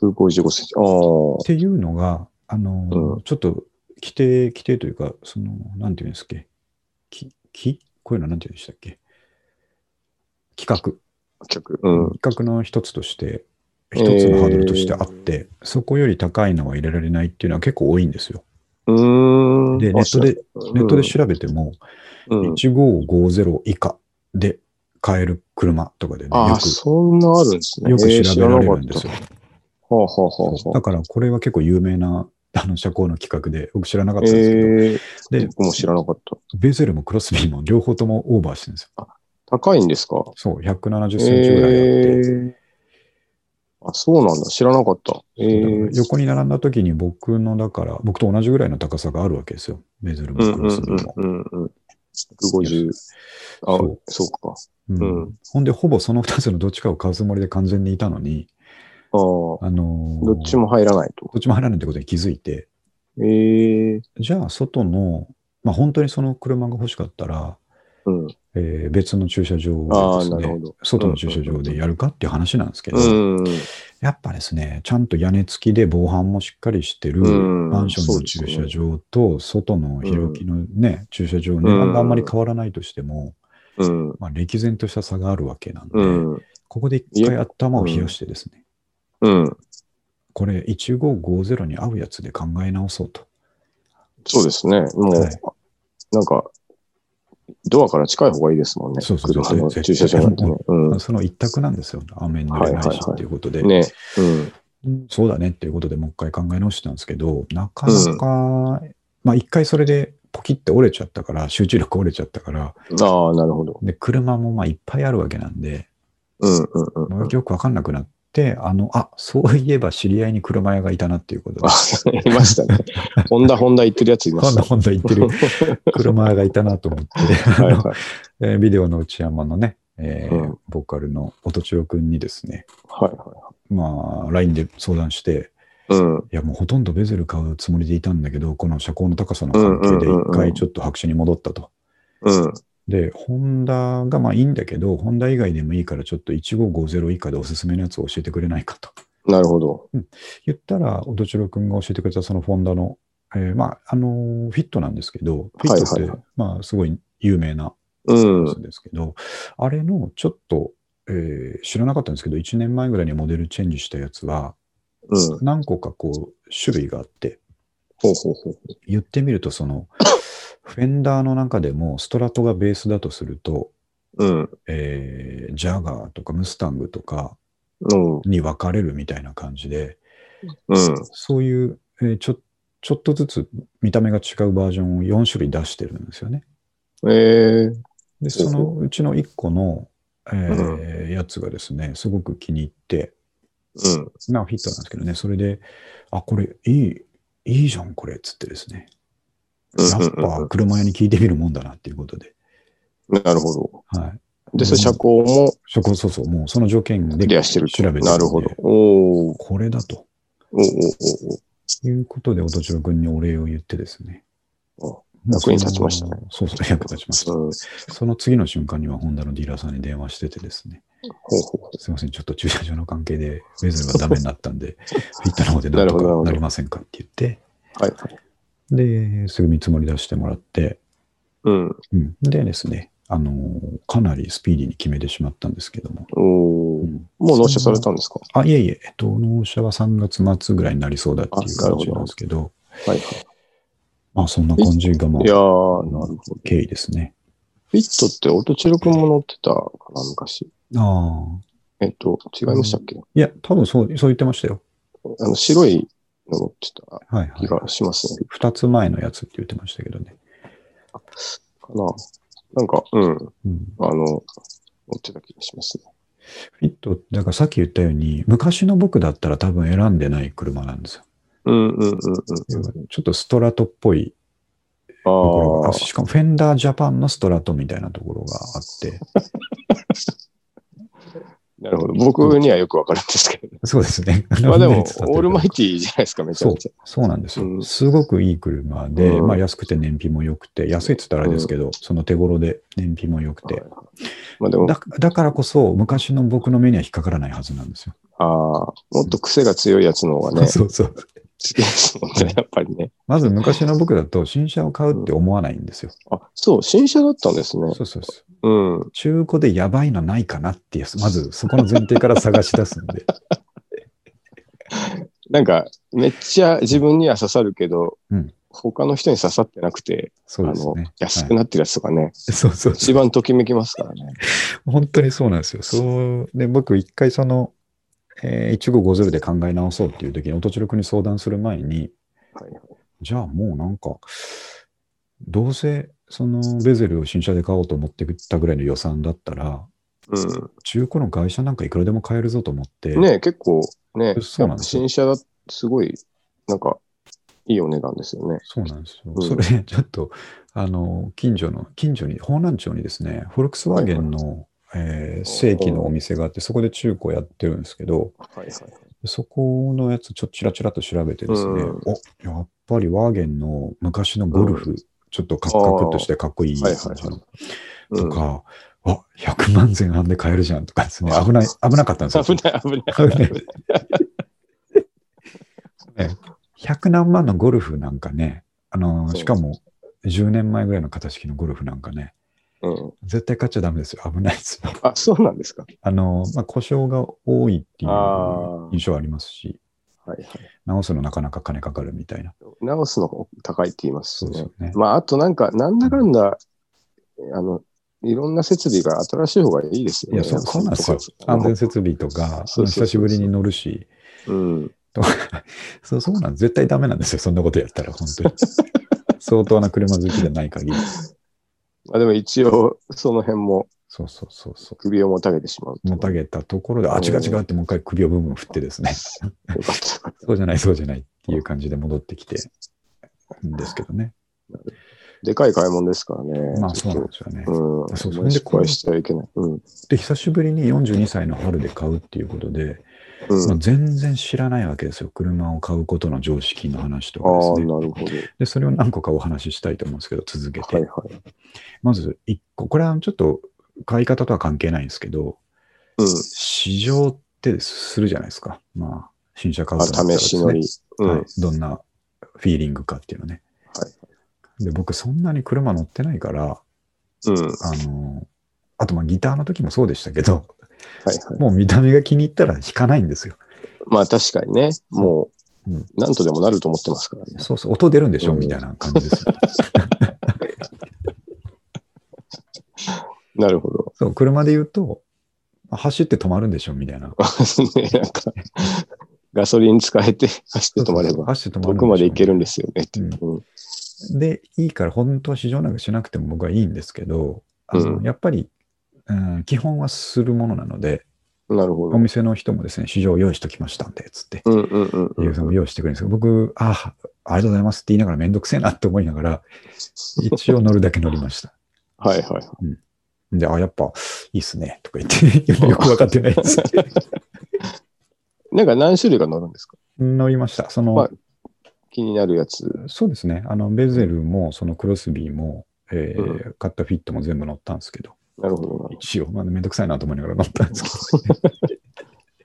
155センチ。ああ。っていうのが、あのーうんちょっと規定、規定というか、その、なんていうんですっけ、き、きこういうのなんていうんでしたっけ？規格。客。うん。規格の一つとして、一つのハードルとしてあって、そこより高いのは入れられないっていうのは結構多いんですよ。うーん。で、ネットで、ネットで調べても、うん、うん1550以下で買える車とかでね、よく、そんなあるんですね。よくえー調べられるんですよ。知らなかったはあ、はあはあはあ、だからこれは結構有名な あの車高の規格で、僕知らなかったんですけど、えー、で僕も知らなかった。ベゼルもクロスビーも両方ともオーバーしてるんですよ。高いんですか？そう、170センチぐらいあって、えー、あ、そうなんだ。知らなかった。えー、横に並んだ時に僕の、だから、僕と同じぐらいの高さがあるわけですよ。ベゼルうんうんもクロスビーも。うんうんうん。150。あ、そそうか。うんうんほんで、ほぼその2つのどっちかを買うつもりで完全にいたのに、あのーどっちも入らないと。どっちも入らないってことに気づいて、えー、じゃあ、外の、まあ、本当にその車が欲しかったら、うん。えー別の駐車場をですね。外の駐車場でやるかっていう話なんですけど、うん。やっぱですね、ちゃんと屋根付きで防犯もしっかりしてるうんマンションの駐車場と外の広きのね、駐車場、値段があんまり変わらないとしても、うん。まあ、歴然とした差があるわけなんで、うん。ここで一回頭を冷やしてですね、うん。これ1550に合うやつで考え直そうと。そうですね。もう、はいなんか、ドアから近い方がいいですもんね。そうそうそう駐車場なんてね。うん。その一択なんですよ。雨に濡れないしっていうことで。ね。うん。うんそうだねっていうことでもう一回考え直したんですけど、なかなか、まあ一回それでポキって折れちゃったから、集中力折れちゃったから、ああ、なるほど。で、車もまあいっぱいあるわけなんで、うんうんうんよくわかんなくなって、あの、あ、そういえば知り合いに車屋がいたなっていうことであ、、いましたね。ホンダ、ホンダ言ってるやついました。今度行ってる 車屋がいたなと思って、はいはい。えービデオの内山のね、えーうんボーカルの音千代くんにですね、はいはまあ、LINE で相談して、い。うん。いや、もうほとんどベゼル買うつもりでいたんだけど、この車高の高さの関係で一回ちょっと白紙に戻ったと。うん。で、ホンダがまあいいんだけど、ホンダ以外でもいいからちょっと1550以下でおすすめのやつを教えてくれないかと。なるほど。言ったら、音千代くんが教えてくれたそのフォンダの、えーまあ、あのーフィットなんですけど、フィットって、はいはいはいまあ、すごい有名なうん。やつですけど、あれのちょっと、えー知らなかったんですけど、1年前ぐらいにモデルチェンジしたやつは、うん。何個かこう、種類があって、ほうほうほう。言ってみると、その、フェンダーの中でもストラトがベースだとすると、うん。えージャガーとかムスタングとかうん。に分かれるみたいな感じで、うん。そういう、えーちょちょっとずつ見た目が違うバージョンを4種類出してるんですよね。ええで、そのうちの1個の、えーやつがですね、すごく気に入って、うん。まあフィットなんですけどね、それで、あ、これいい、いいじゃん、これ、つってですね。やっぱ車屋に聞いてみるもんだなっていうことで。なるほど。はい。で、それ車高も？そこ、そうそう、もうその条件で。調べてなるほど。おお。これだとおおおいうことで、音千代君にお礼を言ってですね。役に立ちましたねそうそう、役立ちました。お。うん。その次の瞬間には、ホンダのディーラーさんに電話しててですね。ほうほすいません、ちょっと駐車場の関係で、ベゼルがダメになったんで、フィットの方でなんとかなりませんかって言って、う。はいはい。で、すぐ見積もり出してもらって、うん。うん、でですね、あのーかなりスピーディーに決めてしまったんですけども。おお。うんもう納車されたんですか？あ、いえいえ、えっと、納車は3月末ぐらいになりそうだっていう感じなんですけど、はいはい。まあそんな感じがまあいやー、なるほど。経緯ですね。フィットって音千代くんも乗ってたかな、昔。ああ。えっと、違いましたっけ、いや、多分そう、そう言ってましたよ。あの、白いの乗ってたはいはい。気がしますね。二つ前のやつって言ってましたけどね。かな。なんか、うん。うん。あの、乗ってた気がしますね。フィット、だからさっき言ったように、昔の僕だったら多分選んでない車なんですよ。うんうんうんうん。ちょっとストラトっぽいところが、あああしかもフェンダージャパンのストラトみたいなところがあって、なるほど。僕にはよくわかるんですけどね。そうですね。まあでも、オールマイティじゃないですか、めちゃめちゃ。、そうなんですよ。うんすごくいい車で、うんまあ安くて燃費も良くて、安いって言ったらあれですけど、その手頃で燃費も良くて、はいまあでも、だだからこそ昔の僕の目には引っかからないはずなんですよ。ああ、もっと癖が強いやつの方がね、そうそう。好きですもんね、やっぱりね。まず昔の僕だと新車を買うって思わないんですよ。あ、そう、新車だったんですね。そうそうそう。うん。中古でやばいのないかなっていう、まずそこの前提から探し出すんで。なんか、めっちゃ自分には刺さるけど、うん他の人に刺さってなくて、そうですね。、安くなってるやつとかね、そうそう。一番ときめきますからね。本当にそうなんですよ。そう。で、僕一回その、えー、1550で考え直そうっていう時に、音千代君に相談する前に、はいはいじゃあもうなんか、どうせそのベゼルを新車で買おうと思ってたぐらいの予算だったら、う中古の会社なんかいくらでも買えるぞと思って、ん。ね結構ね、そうなんですよ新車だすごい、なんか、いいお値段ですよね。そうなんですよ。うんそれ、ちょっと、あの、近所の、近所に、方南町にですね、フォルクスワーゲンの、えー正規のお店があって、そこで中古やってるんですけど、はいはい。そこのやつ、ちょっとチラチラと調べてですね、うんおやっぱりワーゲンの昔のゴルフ、ちょっとカッカクとしてかっこいいはい感じのうん、とか、あ、100万前半で買えるじゃんとかですね、危ない、危なかったんですよ。危ない危ない。危ない ね100何万のゴルフなんかね、あの、そうしかも10年前ぐらいの型式のゴルフなんかね、うん。絶対買っちゃダメですよ。危ないですよ。あ、そうなんですか。あの、まあ、故障が多いっていう印象ありますし、はいはい。直すのなかなか金かかるみたいな。直すの方高いって言いますねそうですよ。ね。まあ、あとなんか、なんだかんだ、あの、いろんな設備が新しい方がいいですよね。いや、そうそうなんですよ。安全設備とか、久しぶりに乗るし、うん。そうそうなん。絶対ダメなんですよ。そんなことやったら、本当に。相当な車好きじゃない限り。まあでも一応、その辺もそうそうそうそ首をもたげてしまう。う。もたげたところで、あ、うん違う違うってもう一回首をブンブン振ってですね。そうじゃない、そうじゃないっていう感じで戻ってきてんですけどね。た。でかい買い物ですからね。まあそうなんですよね。とうん。そうそうあんまり失敗してはいけない。うん。で、久しぶりに42歳の春で買うっていうことで、うん。まあ、全然知らないわけですよ。車を買うことの常識の話とかですね。なるほど。で、それを何個かお話ししたいと思うんですけど、続けて。はいはい。まず1個、これはちょっと買い方とは関係ないんですけど、うん。試乗ってするじゃないですか。まあ、新車買うあ、となったらですね試し乗り。うん。はい、どんなフィーリングかっていうのね。はい。で、僕そんなに車乗ってないから、うん。あの、あとまあギターの時もそうでしたけど、はいはい。もう見た目が気に入ったら弾かないんですよ。まあ確かにね、もううん、なんとでもなると思ってますからね。そうそう、音出るんでしょ、うんみたいな感じです よ。なるほど。そう、車で言うと、まあ走って止まるんでしょ、みたいな。ね、なんか、ガソリン使えて走って止まれば、走って止まるんでしょ遠くまで行けるんですよね。うんうんで、いいから、本当は試乗なんかしなくても僕はいいんですけど、あのうんやっぱり、うん、基本はするものなので、おなるほど。店の人もですね、試乗用意しときましたんで、つって、うんうんうんうん。いうのも用意してくれるんですけど、僕、あ、ありがとうございますって言いながらめんどくせえなって思いながら、一応乗るだけ乗りました。はいはい。で、あ、やっぱいいっすね、とか言って、よくわかってないです。なんか何種類か乗るんですか？乗りました。その、まあ気になるやつ。そうですね。あの、ベゼルも、そのクロスビーも、えーう買ったフィットも全部乗ったんですけど、なるほど。一応、まあ、めんどくさいなと思いながら乗ったんですけど、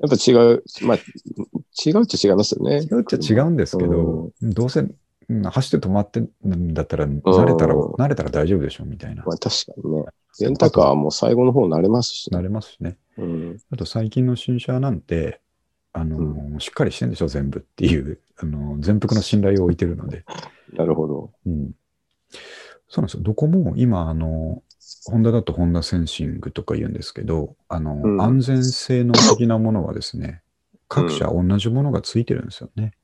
やっぱ違う、まあ、違うっちゃ違いますよね。違うっちゃ違うんですけど、どうせ、うん走って止まってんだったら、慣れたら、うん慣れたら大丈夫でしょ、みたいな。まあ確かにね。レンタカーも最後の方慣れますし、慣れますしね。うん。あと、最近の新車なんて、あの、しっかりしてんでしょ、全部っていう、あの、全幅の信頼を置いてるので、なるほど。うん。そうなんですよ。どこも今、あの、ホンダだとホンダセンシングとか言うんですけど、あの、うん安全性能的なものはですね、各社同じものがついてるんですよね。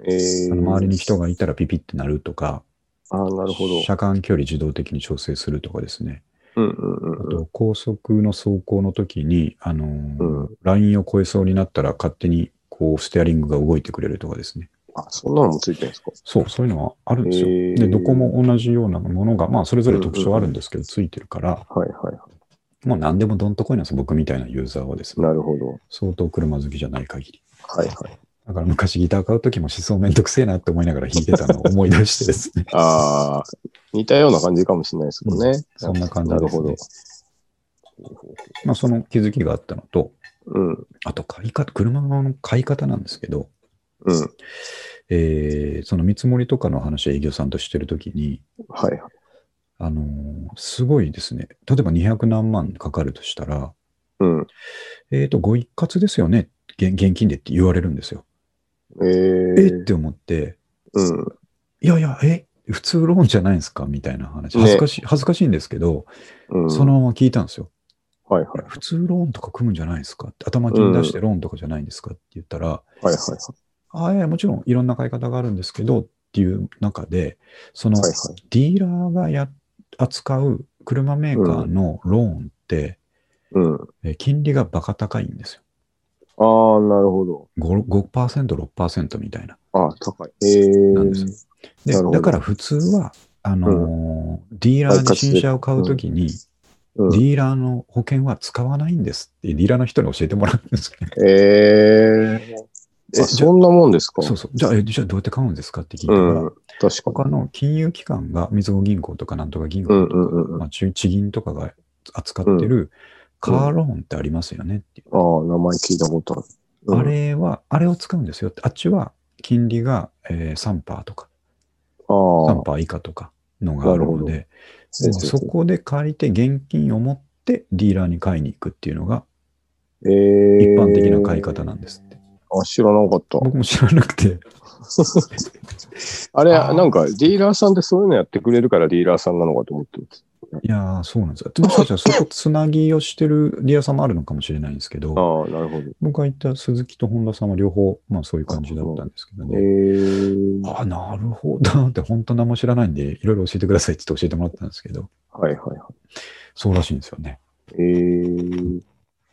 えー、周りに人がいたらピピってなるとか、ああ、なるほど。車間距離自動的に調整するとかですね。うんうんうんうん。あと、高速の走行の時に、あのーうんラインを越えそうになったら勝手にこうステアリングが動いてくれるとかですね。あ、そんなのもついてるんですか？そう、そういうのはあるんですよ。へーで、どこも同じようなものが、まあ、それぞれ特徴あるんですけど、ついてるから、はいはいはもう何でもどんとこいなんですよ、僕みたいなユーザーはですい。ね。なるほど。相当車好きじゃない限り。はいはい。だから昔ギター買う時も思想めんどくせえなって思いながら弾いてたのを思い出してですね。ああ、似たような感じかもしれないですもんね。そんな感じですねなるほど。。まあ、その気づきがあったのと、うん。あと買い方、車の買い方なんですけど、うん。えーその見積もりとかの話を営業さんとしてるときに、はいはい。あのーすごいですね。例えば200何万かかるとしたら、うん。えっ、と、ご一括ですよね現。現金でって言われるんですよ。ええー、って思って、うん。いやいや、え普通ローンじゃないんですか？みたいな話。ね恥ずかしい、恥ずかしいんですけど、うん。そのまま聞いたんですよ。はいはい普通ローンとか組むんじゃないですか？って頭金出してローンとかじゃないんですか？って言ったら、はいはいああ、いや、もちろんいろんな買い方があるんですけどっていう中で、その。ディーラーがや扱う車メーカーのローンって、うん。え金利がバカ高いんですよ。ああ、なるほど。5%、5% 6%みたいな。ああ、高い。えー、なんですでだから普通は、あのーディーラーで新車を買うときに、うんディーラーの保険は使わないんですって、ディーラーの人に教えてもらうんですよね。えー、えあそんなもんですか？そうそう。じゃあ、えじゃあどうやって買うんですかって聞いたうら、ん。確か他の金融機関が、みずほ銀行とかなんとか銀に。うん行とか、うんうんうん。まあ、地地銀とかが扱ってるカーローンってありますよねっていう。ああ、名前聞いたことある。うんあれは、あれを使うんですよって。あっちは金利が、えー、3%とか、ああ、3%以下とかのがあるので、でそこで借りて現金を持ってディーラーに買いに行くっていうのがえー、一般的な買い方なんですって。あ、知らなかった。僕も知らなくて、あれ、あーなんか、ディーラーさんってそういうのやってくれるからディーラーさんなのかと思ってます。ね。いやー、そうなんですよ。もしかしたらそこつなぎをしてるリアさんもあるのかもしれないんですけど、ああ、なるほど。僕が言った鈴木と本田さんは両方、まあそういう感じだったんですけどえね。ー、あ、なるほどって、本当何も知らないんで、いろいろ教えてくださいって言って教えてもらったんですけど、はいはいはそうらしいんですよね。い。えー、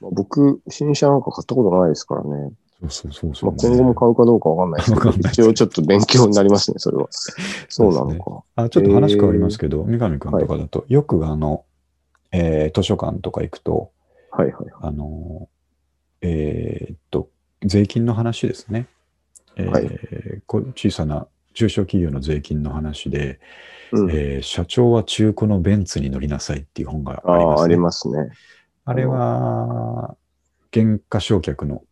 まあ僕、新車なんか買ったことないですからね。そうそうそうそう、まあ、今後も買うかどうかわかんないですけど、一応ちょっと勉強になりますね、それは。そうなのか。あちょっと話変わりますけど、三上君とかだと、よくあの、えー図書館とか行くと、はいはい。あの、えーっと、税金の話ですね。えーはいこ小さな中小企業の税金の話で、うん。えー社長は中古のベンツに乗りなさいっていう本がありああ、ます、あね。りますね。あれは、減価償却の、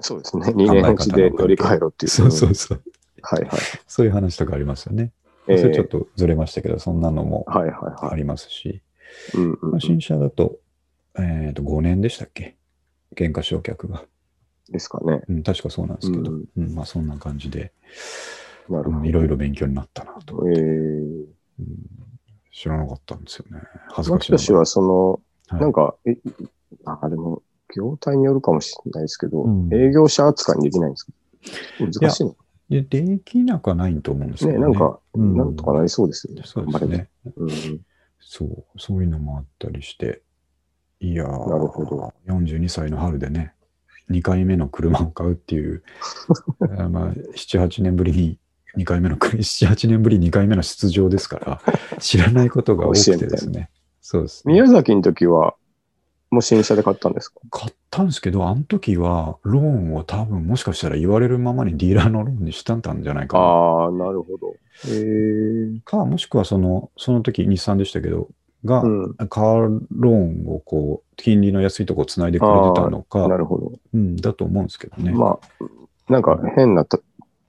そうですね。2年落ちで乗り換えろっていう。そうそうそう、はいはい。そういう話とかありますよね。えそれちょっーとずれましたけど、そんなのも。ありますし、うんうんまあ、新車だと、えー、と5年でしたっけ？減価償却が、ですかね。うん。確かそうなんですけど、ううんんまあそんな感じで、なるほど。うんいろいろ勉強になったなと、えー、うん知らなかったんですよね。恥ずかしいな牧田氏はその、はいなんか、え、あ、でも、業態によるかもしれないですけど、うん営業者扱いにできないんですか？難しいのでできなくはないと思うんですけね、どね。なんか、うんなんとかなりそうですよね。そうですね。ばうん。そう、そういうのもあったりして、いやー、なるほど42歳の春でね、2回目の車を買うっていう、あーまあ、7、8年ぶりに、2回目の、7、8年ぶり2回目の出場ですから、知らないことが多くてですね。そうです、ね。宮崎の時は、もう新車で買ったんですか？買ったんですけど、あの時は、ローンを多分もしかしたら言われるままにディーラーのローンにしたんじゃないかな。ああ、なるほど。えー、か、もしくはその、その時日産でしたけど、が、うん。カーローンをこう、金利の安いとこつないでくれてたのか、なるほど。うん、だと思うんですけどね。まあ、なんか変なた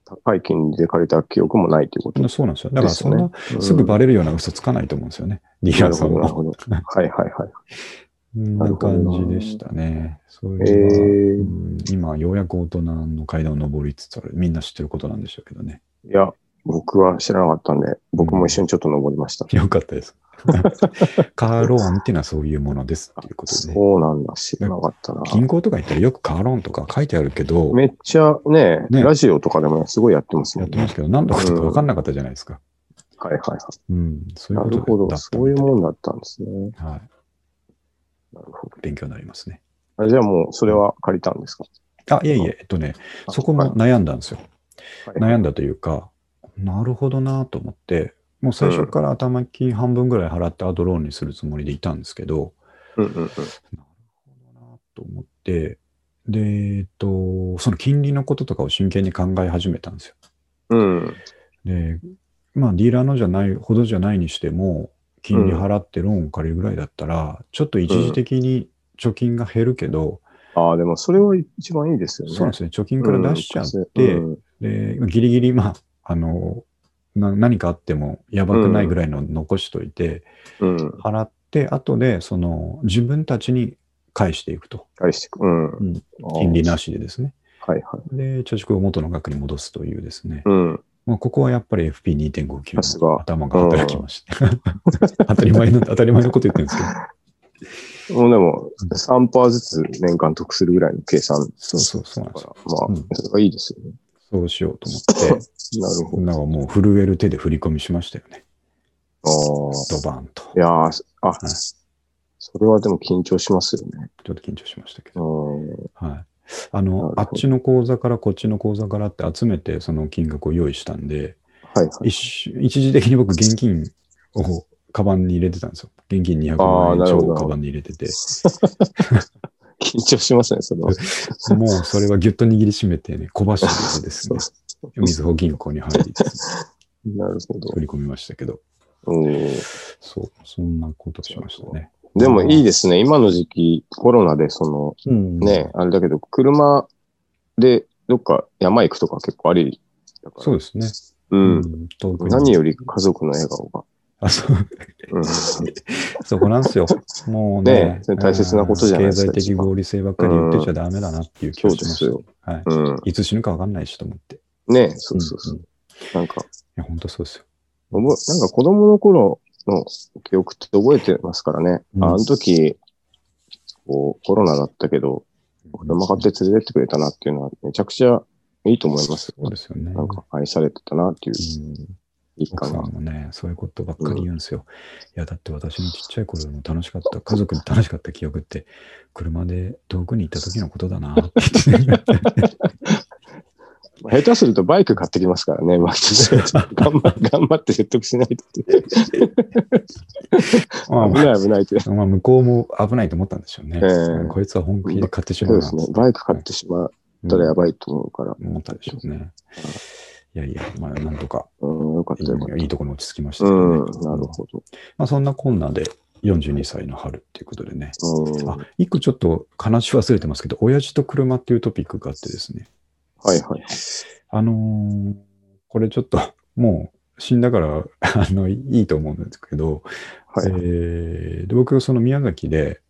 高い金利で借りた記憶もないということ？そうなんですよ。だからそんな、うんすぐバレるような嘘つかないと思うんですよね。ディーラーさんは。なるほど。はいはいはい。な感じでしたね。それは、えーうん今、ようやく大人の階段を上りつつある。みんな知ってることなんでしょうけどね。いや、僕は知らなかったんで、僕も一緒にちょっと登りました。よかったです。カーローンっていうのはそういうものですっていうことでね。そうなんだ、知らなかったな。銀行とか行ったらよくカーローンとか書いてあるけど、めっちゃね、ねラジオとかでもすごいやってますね。やってますけど、何のことか分かんなかったじゃないですか。はいはいはい。うん、そういうなるほど、ことだったそういうもんだったんですね。はい。なるほ勉強になりますね。ど。あじゃあもう、それは借りたんですか？あ、いえいえ、えっとね、そこも悩んだんですよ。はい悩んだというか、なるほどなと思って、もう最初から頭金半分ぐらい払ってアドローンにするつもりでいたんですけど、うんうんうん。なるほどなと思って、で、えっと、その金利のこととかを真剣に考え始めたんですよ。うん。で、まあ、ディーラーのじゃないほどじゃないにしても、金利払ってローンを借りるぐらいだったら、ちょっと一時的に貯金が減るけど、ああ、でもそれは一番いいですよね。そうですね、貯金から出しちゃって、うんで、ギリギリ、まあ、あの、な何かあってもやばくないぐらいの残しといて、うん。払って、後で、その、自分たちに返していくと。返していく。うん。うん金利なしでですね。はいはい。で、貯蓄を元の額に戻すというですね。うん。まあ、ここはやっぱり FP2.59 さすがの頭が働きまして。当たり前の、当たり前のこと言ってるんですけど。もうでも、3%ずつ年間得するぐらいの計算そうそうそう。まあ、うんそれがいいですよね。そうしようと思って、なるほど。なんかもう震える手で振り込みしましたよね。ああ。ドバーンと。いやーあ、いそれはでも緊張しますよね。ちょっと緊張しましたけうど。ん。はい。あのど、あっちの口座からこっちの口座からって集めてその金額を用意したんで、はいはい。一時的に僕現金をカバンに入れてたんですよ。現金200あ万円ーなるほど超をカバンに入れてて、緊張しますね、それは。もうそれはぎゅっと握りしめてね、小走りでですね、みずほ銀行に入りですね、なるほど。振り込みましたけど、うんそう、そんなことしましたね。でもいいですね。今の時期、コロナで、その、うんね、あれだけど、車でどっか山行くとか結構ありだから。そうですね。うん。何より家族の笑顔が。あそううん。そこなんですよ。もうねね、大切なことじゃないですか経済的合理性ばっかり言ってちゃダメだなっていう気がしました。そうはい。うん。いつ死ぬかわかんないしと思って。いねそうそうそう。なんか、や、本当そうですよ。なんか子供の頃、の記憶って覚えてますからね。うんああの時、こう、コロナだったけど、車買って連れてってくれたなっていうのは、めちゃくちゃいいと思いますよ。そうですよね。なんか愛されてたなっていうもね、そういうことばっかり言うんですよ。いや、だって私のちっちゃい頃の楽しかった、家族で楽しかった記憶って、車で遠くに行った時のことだなって言って。下手するとバイク買ってきますからね、毎年。頑張頑張って説得しないと。まあ危ない危ないって。まあ、向こうも危ないと思ったんでしょうね。ええこいつは本気で買ってしまうなそうですね。バイク買ってしまったらやばいと思うから。思ったでしょうね。いやいや、まあ、なんとかうん、よかったよいいところに落ち着きましたた。けどねうん、なるほど。まあ、そんなこんなで42歳の春っていうことでね。うん、あは、一個ちょっと話し忘れてますけど、親父と車っていうトピックがあってですね。いはい。あのーこれちょっと もう死んだから あのいいと思うんですけど、はい。えーで僕その宮崎で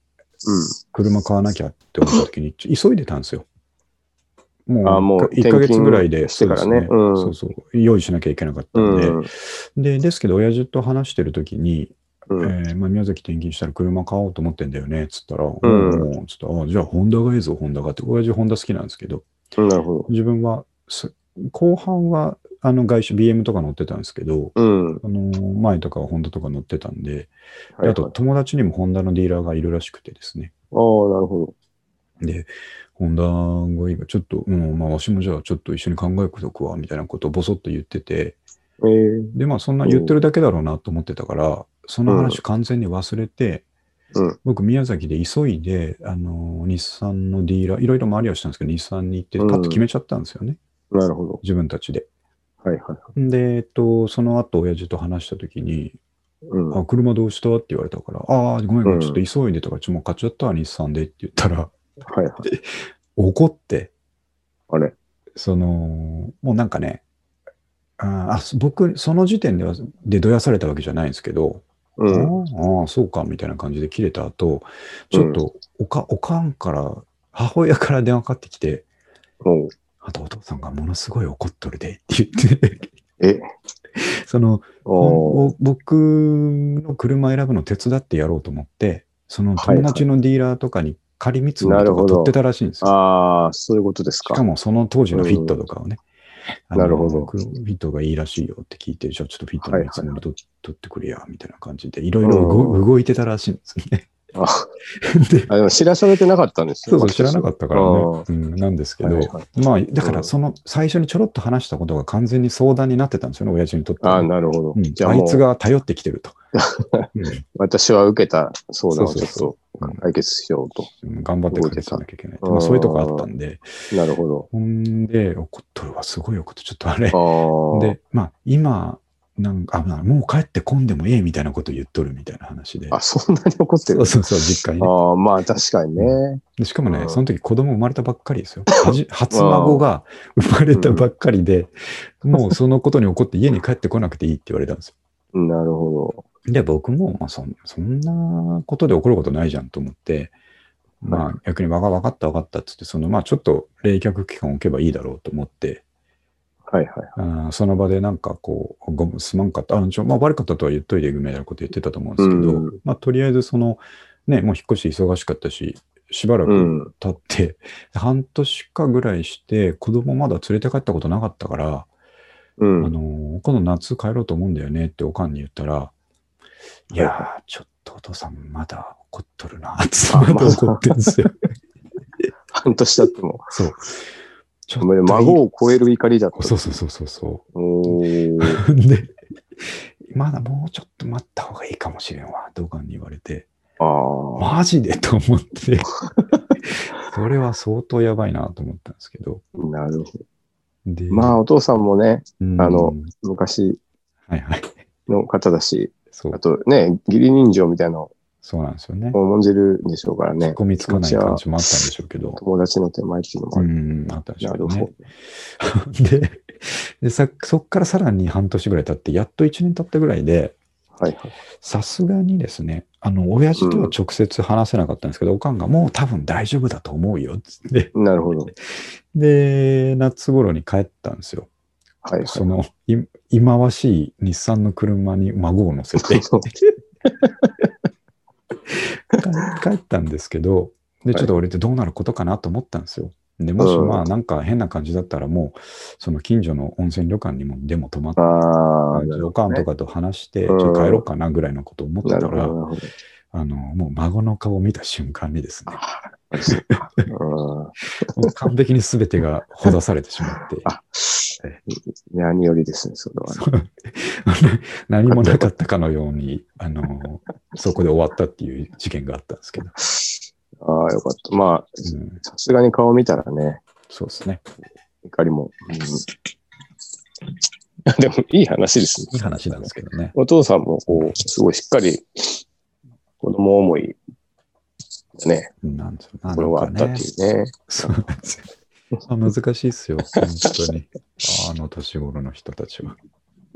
うん。車買わなきゃって思った時に 急いでたんですよ。もうあもう1ヶ月ぐらいでそううんですねそうそう用意しなきゃいけなかったうんで、ん。でですけど親父と話してる時に、うん。えーまあ、宮崎転勤したら車買おうと思ってんだよねっつったら、んうんつったらあじゃあホンダがいいぞホンダがって親父ホンダ好きなんですけどなるほど。自分はす後半はあの外車 BM とか乗ってたんですけど、うん。あの前とかはホンダとか乗ってたんで、はい、あと友達にもホンダのディーラーがいるらしくてですね。ああ、なるほで、ホンダがいいがちょっと、うん、まあ、わしもじゃあちょっと一緒に考えておくわ、みたいなことをボソッと言ってて、ど。ええで、まあ、そんな言ってるだけだろうなと思ってたから、その話完全に忘れて、うん僕、宮崎で急いで、あの、日産のディーラー、いろいろ回りはしたんですけど、日産に行って、パッと決めちゃったんですよね、なるほど。自分たちで。はいはい。で、えっと、その後、親父と話したときに、うん。あ、車どうした？って言われたから、ああ、ごめんごめん、うんちょっと急いでとか、ちょっともう買っちゃったわ、日産でって言ったら、はいはい。怒って、あれ？その、もうなんかね、あ僕、その時点では、でどやされたわけじゃないんですけど、うん。ああ、そうか、みたいな感じで切れた後、ちょっとおか、おかんから、母親から電話かかってきて、おうあとお父さんがものすごい怒っとるでって言って、え、その、僕の車選ぶの手伝ってやろうと思って、その友達のディーラーとかに仮見積もりとか取ってたらしいんですよ。ああ、そういうことですか。しかもその当時のフィットとかをね。あのなるほどフィットがいいらしいよって聞いて、じゃあちょっとフィットのやつも取ってくれや、みたいな感じで、いろいろ動いてたらしいんですね。あであ、でも知らされてなかったんですよ。そうそう、知らなかったからね。あうん、なんですけど、はいはまあ、だからその最初にちょろっと話したことが完全に相談になってたんですよね、親父にとってはああ、なるほど。うんあいつじゃあもう、が頼ってきてると。うん私は受けた相談をちょっそうそうと解決しようと。うん頑張って解決しなきゃいけない。うんまあ、そういうとこあったんで、なるほど。ほんで、怒っとるわ、すごい怒って、ちょっとあれ。ああ。で、まあ、今、なんか、あまあもう帰ってこんでもええみたいなこと言っとるみたいな話で。あ、そんなに怒ってる？そうそうそう、実家にね。ああ、まあ確かにね。でしかもね、うんその時子供生まれたばっかりですよ。初孫が生まれたばっかりで、もうそのことに怒って家に帰ってこなくていいって言われたんですよ。なるほで、僕も、まあそん、そんなことで怒ることないじゃんと思って、まあ逆にわか分かった分かったっつって、そのまあちょっと冷却期間置けばいいだろうと思って、ど。はいはい。あーその場でなんかこう、ごすまんかった、あちょまあ、悪かったとは言っといてみたいなこと言ってたと思うんですけど、うんまあとりあえずその、ね、もう引っ越し忙しかったし、しばらくうん。経って、半年かぐらいして、子供まだ連れて帰ったことなかったから、うん。あの今度夏帰ろうと思うんだよねっておかんに言ったら、いやー、ちょっとお父さんまだ怒っとるな、つってまだ怒ってるんですよ。半年経っても。そう。ちょお前孫を超える怒りだった。そうそうそうそうそう。で、まだもうちょっと待った方がいいかもしれんわ、とおかんに言われて、ああ。マジでと思って、それは相当やばいなと思ったんですけど。なるほど。で、まあ、お父さんもね、うんあの、昔はいはい。の方だし、そうあ、とね、義理人情みたいなのをそうなんですよね。重んじるんでしょうからね。込みつかない感じもあったんでしょうけど。友達の手前っていうのもあうる。ん、あったんでしょうねど。ででさ、そっからさらに半年ぐらい経って、やっと1年経ったぐらいで。さすがにですね、あの、親父とは直接話せなかったんですけど、おかんがもう多分大丈夫だと思うよ、つって。なるほど。で、夏頃に帰ったんですよ。はいはい。その、い忌まわしい日産の車に孫を乗せて 帰帰ったんですけど、で、ちょっと俺ってどうなることかなと思ったんですよ。で、もしうんまあなんか変な感じだったらもう、その近所の温泉旅館にもでも泊まって、ああ、なるおほど、ね。かんとかと話して、ちうんょっと帰ろうかなぐらいのことを思ってたら、あの、もう孫の顔を見た瞬間にですね、完璧に全てがほだされてしまって、あ、何よりですね、それはね。何もなかったかのように、あの、そこで終わったっていう事件があったんですけど、ああ、よかった。まあ、うん、さすがに顔見たらね、そうですね。怒りも。うんでも、いい話ですね。いい話なんですけどね。お父さんも、こう、すごいしっかり、子供思い、ね、なんですよ。なこれがあったっていうね。そうなんですよ。まあ難しいっすよ、本当に。あの年頃の人たちは。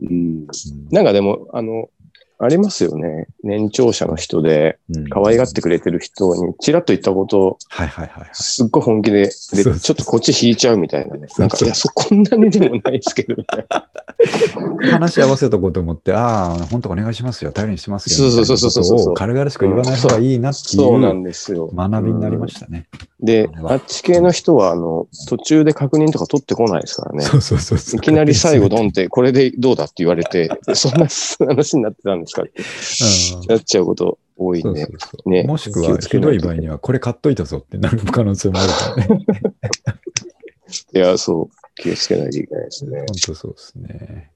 うん。うんなんかでも、あの、ありますよね。年長者の人で、うん可愛がってくれてる人に、ちらっと言ったことを、はいはいはいはい。すっごい本気で、で、ちょっとこっち引いちゃうみたいなね。なんか、いや、そ、こんなにでもないですけど、みたいな。話し合わせとこうと思って、ああ、本当お願いしますよ、頼りにしますよ。そうそうそうそうそう軽々しく言わない方がいいなっていそうなうんですよ。学びになりましたね。であっち系の人は、あの、途中で確認とか取ってこないですからね。そうそうそう。いきなり最後ドンって、これでどうだって言われて、そんな話になってたんですかってうんなっちゃうこと多いんでねもしくはひどい場合には、これ買っといたぞってなる可能性もあるからね。いや、そう、気をつけないといけないですね本。当そうですね。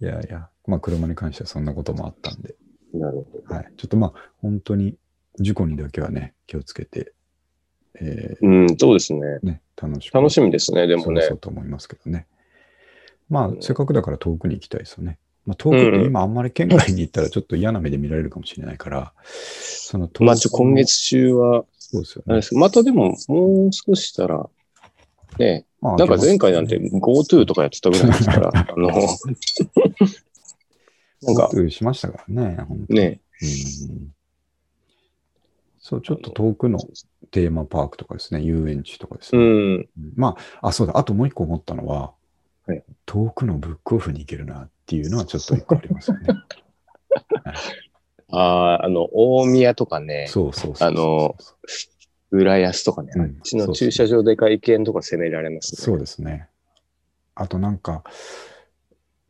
いやいや、まあ車に関してはそんなこともあったんで、なるほど。はい。ちょっとまあ本当に事故にだけはね、気をつけて、えうん、そうですね。ーね、楽しく。楽しみですね、でもねそ。うと思いますけどね。まあう、んせっかくだから遠くに行きたいですよね。まあ、遠くって今あんまり県外に行ったらちょっと嫌な目で見られるかもしれないから、そのまあ、今月中は、そうですよね。またでも、もう少ししたら、ね、まあなんか前回なんて GoTo とかやってたぐらいですから、あの、なんか、GoTo しましたからね、本当に。ね、うん。そう、ちょっと遠くのテーマパークとかですね、遊園地とかですうね。ん、まあ、あ、そうだ、あともう一個思ったのは、はい遠くのブックオフに行けるなっていうのはちょっと一個ありますよね。ああ、あの、大宮とかね、そうそうそう。あの浦安とかね、うんあっちの駐車場で会見とか攻められますね。そうですね。あとなんか、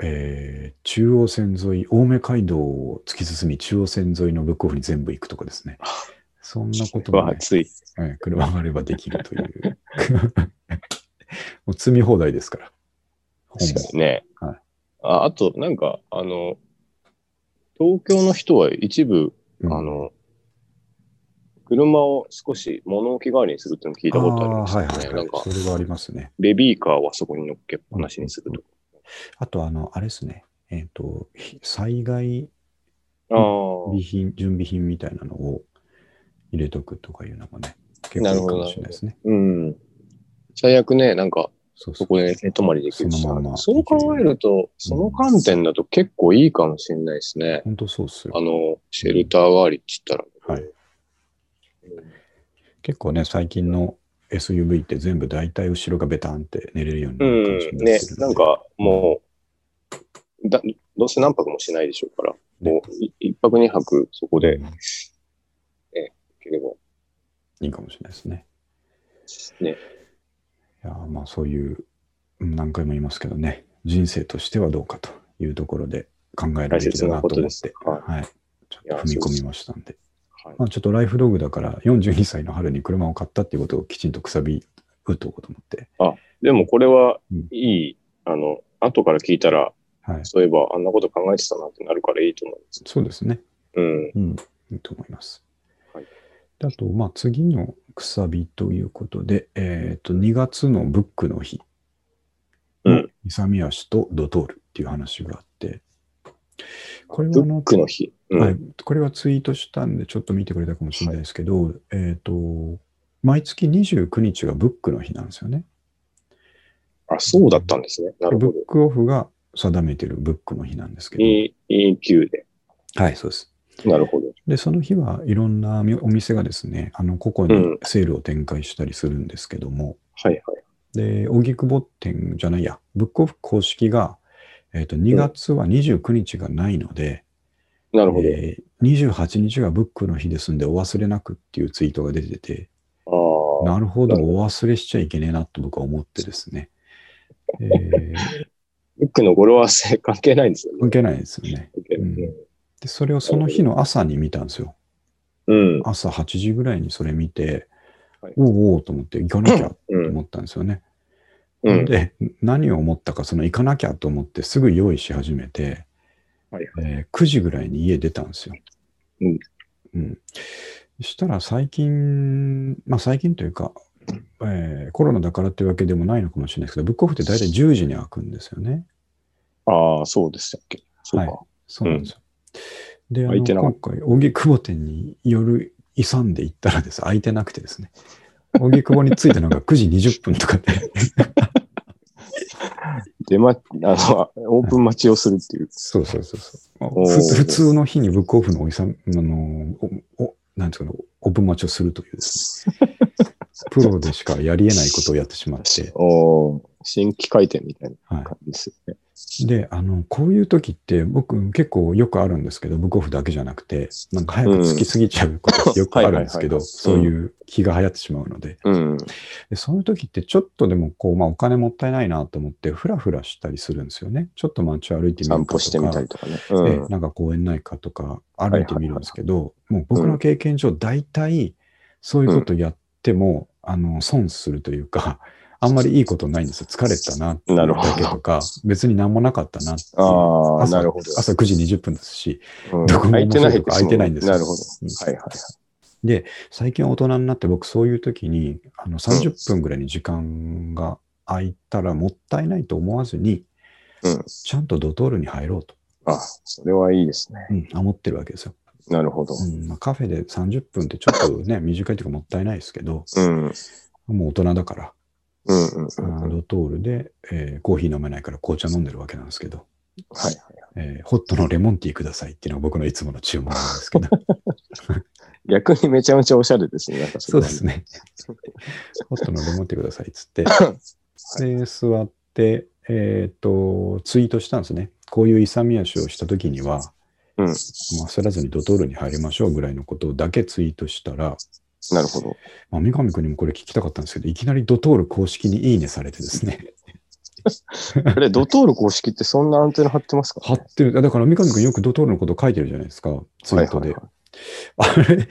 えー中央線沿い、青梅街道を突き進み、中央線沿いのブックオフに全部行くとかですね。そんなことも、ね、は熱い。はい車があればできるという。もう積み放題ですから。本確かにね。はいああと、なんか、あの、東京の人は一部、うんあの、車を少し物置代わりにするっていうのを聞いたことありますあね。ーはいはいはい。なんかそ、れはありますね。ベビーカーはそこに乗っけっぱなしにすると。あと、あの、あれですね。えっ、と、ひ災害備品、準備品みたいなのを入れとくとかいうのもね、結構いいかもしれないですね。うん。最悪ね、なんか、そうそ。こで寝泊まりできるしそのままそう考えると、その観点だと結構いいかもしれないですね。本当そうっすよあ。の、シェルター代わりって言ったら。はい。結構ね、最近の SUV って全部大体後ろがベタンって寝れるようになうるかもしれん。ねなんかもう、だどうせ何泊もしないでしょうから、ねもうい一泊二泊そこでうん行ければ。いいかもしれないですね。ね。いやーまあそういう、うん何回も言いますけどね、人生としてはどうかというところで考えるべきだなと思って、ははい。ちょっと踏み込みましたんで。はい。まあ、ちょっとライフログだから42歳の春に車を買ったっていうことをきちんとくさび打っとこうと思って。でもこれはうんいい、あの、後から聞いたら、はい。そういえばあんなこと考えてたなってなるからいいと思います。そうですね。うん。うん、いいと思います。あと、まあ、次のくさびということで、えっ、と、2月のブックの日のうん勇み足とドトールっていう話があって、これはのックの日。うん。はい、これはツイートしたんで、ちょっと見てくれたかもしれないですけど、えっ、と、毎月29日がブックの日なんですよね。あ、そうだったんですね。なるほど。ブックオフが定めてるブックの日なんですけど。E- EQ で。はい、そうです。なるほど。で、その日はいろんなお店がですね、あの、個々にセールを展開したりするんですけども、はいはい。で、荻窪店じゃないや、ブックオフ公式が、えっ、と、2月は29日がないので、なるほど。えー28日がブックの日ですんでお忘れなくっていうツイートが出てて、ああ。なるほど、お忘れしちゃいけねえなと僕は思ってですね。えー、ブックの語呂合わせ関係ないんですよね。関係ないですよね。関係ないで、それをその日の朝に見たんですよ。うん。朝8時ぐらいにそれ見て、はいおうおうと思って行かなきゃとうん。思ったんですよね。うん。で、何を思ったか、その行かなきゃと思ってすぐ用意し始めて、はいえー9時ぐらいに家出たんですよ。うん。うん。そしたら最近、まあ最近というか、えーコロナだからっていうわけでもないのかもしれないですけど、ブックオフって大体10時に開くんですよね。ああ、そうでしたっけ。そうか。はいそうなんですよ。で、あの今回、荻窪店に夜勇んで行ったらです、開いてなくてですね、荻窪に着いたのが 9時20分とかで、で、ま、あの、オープン待ちをするっていう。そうそうそうそう。普通の日にブックオフのおいさん、あの、お、おなんていうかな、オープン待ちをするというですね、プロでしかやり得ないことをやってしまって、おー新規開店みたいなは感じですよね。い。で、あの、こういう時って僕結構よくあるんですけど、ブックオフだけじゃなくて、なんか早く着きすぎちゃうこと よくあるんですけど、そういう気が流行ってしまうので、うん。でそういう時ってちょっとでもこう、まあ、お金もったいないなと思って、ふらふらしたりするんですよね。ちょっと街を歩いてみるかとか。散歩してみたりとかね。えうん。えなんか公園ないかとか歩いてみるんですけど、もう僕の経験上、大体そういうことやっても、あの損するというか、あんまりいいことないんですよ。疲れたななるほどだけとか、別に何もなかったなああ、朝なるほど。朝9時20分ですし、うんどこも空いてない空いてないんですよなるほど。うんはいはいで、最近大人になって僕そういう時にあの30分ぐらいに時間が空いたらもったいないと思わずに、うんちゃんとドトールに入ろうと、あ、それはいいですね。うん思ってるわけですよ。なるほど。うんまあ、カフェで30分ってちょっとね、短いというかもったいないですけど、うん。うんもう大人だから、うんうんあうん。ドトールで、えーコーヒー飲めないから紅茶飲んでるわけなんですけど、はいはい。えーホットのレモンティーくださいっていうのが僕のいつもの注文なんですけど、逆にめちゃめちゃおしゃれですね。なんかそうですね。ホットのレモンティーくださいっつって、で、座って、えっ、と、ツイートしたんですね。こういう勇み足をしたときには、うん。まあ、焦らずにドトールに入りましょうぐらいのことだけツイートしたら、なるほど。まあ、三上君にもこれ聞きたかったんですけど、いきなりドトール公式にいいねされてですね、あれ、ドトール公式ってそんなアンテナ張ってますか？貼ってる。だから三上君よくドトールのこと書いてるじゃないですか、ツイートで。はいはいあれ、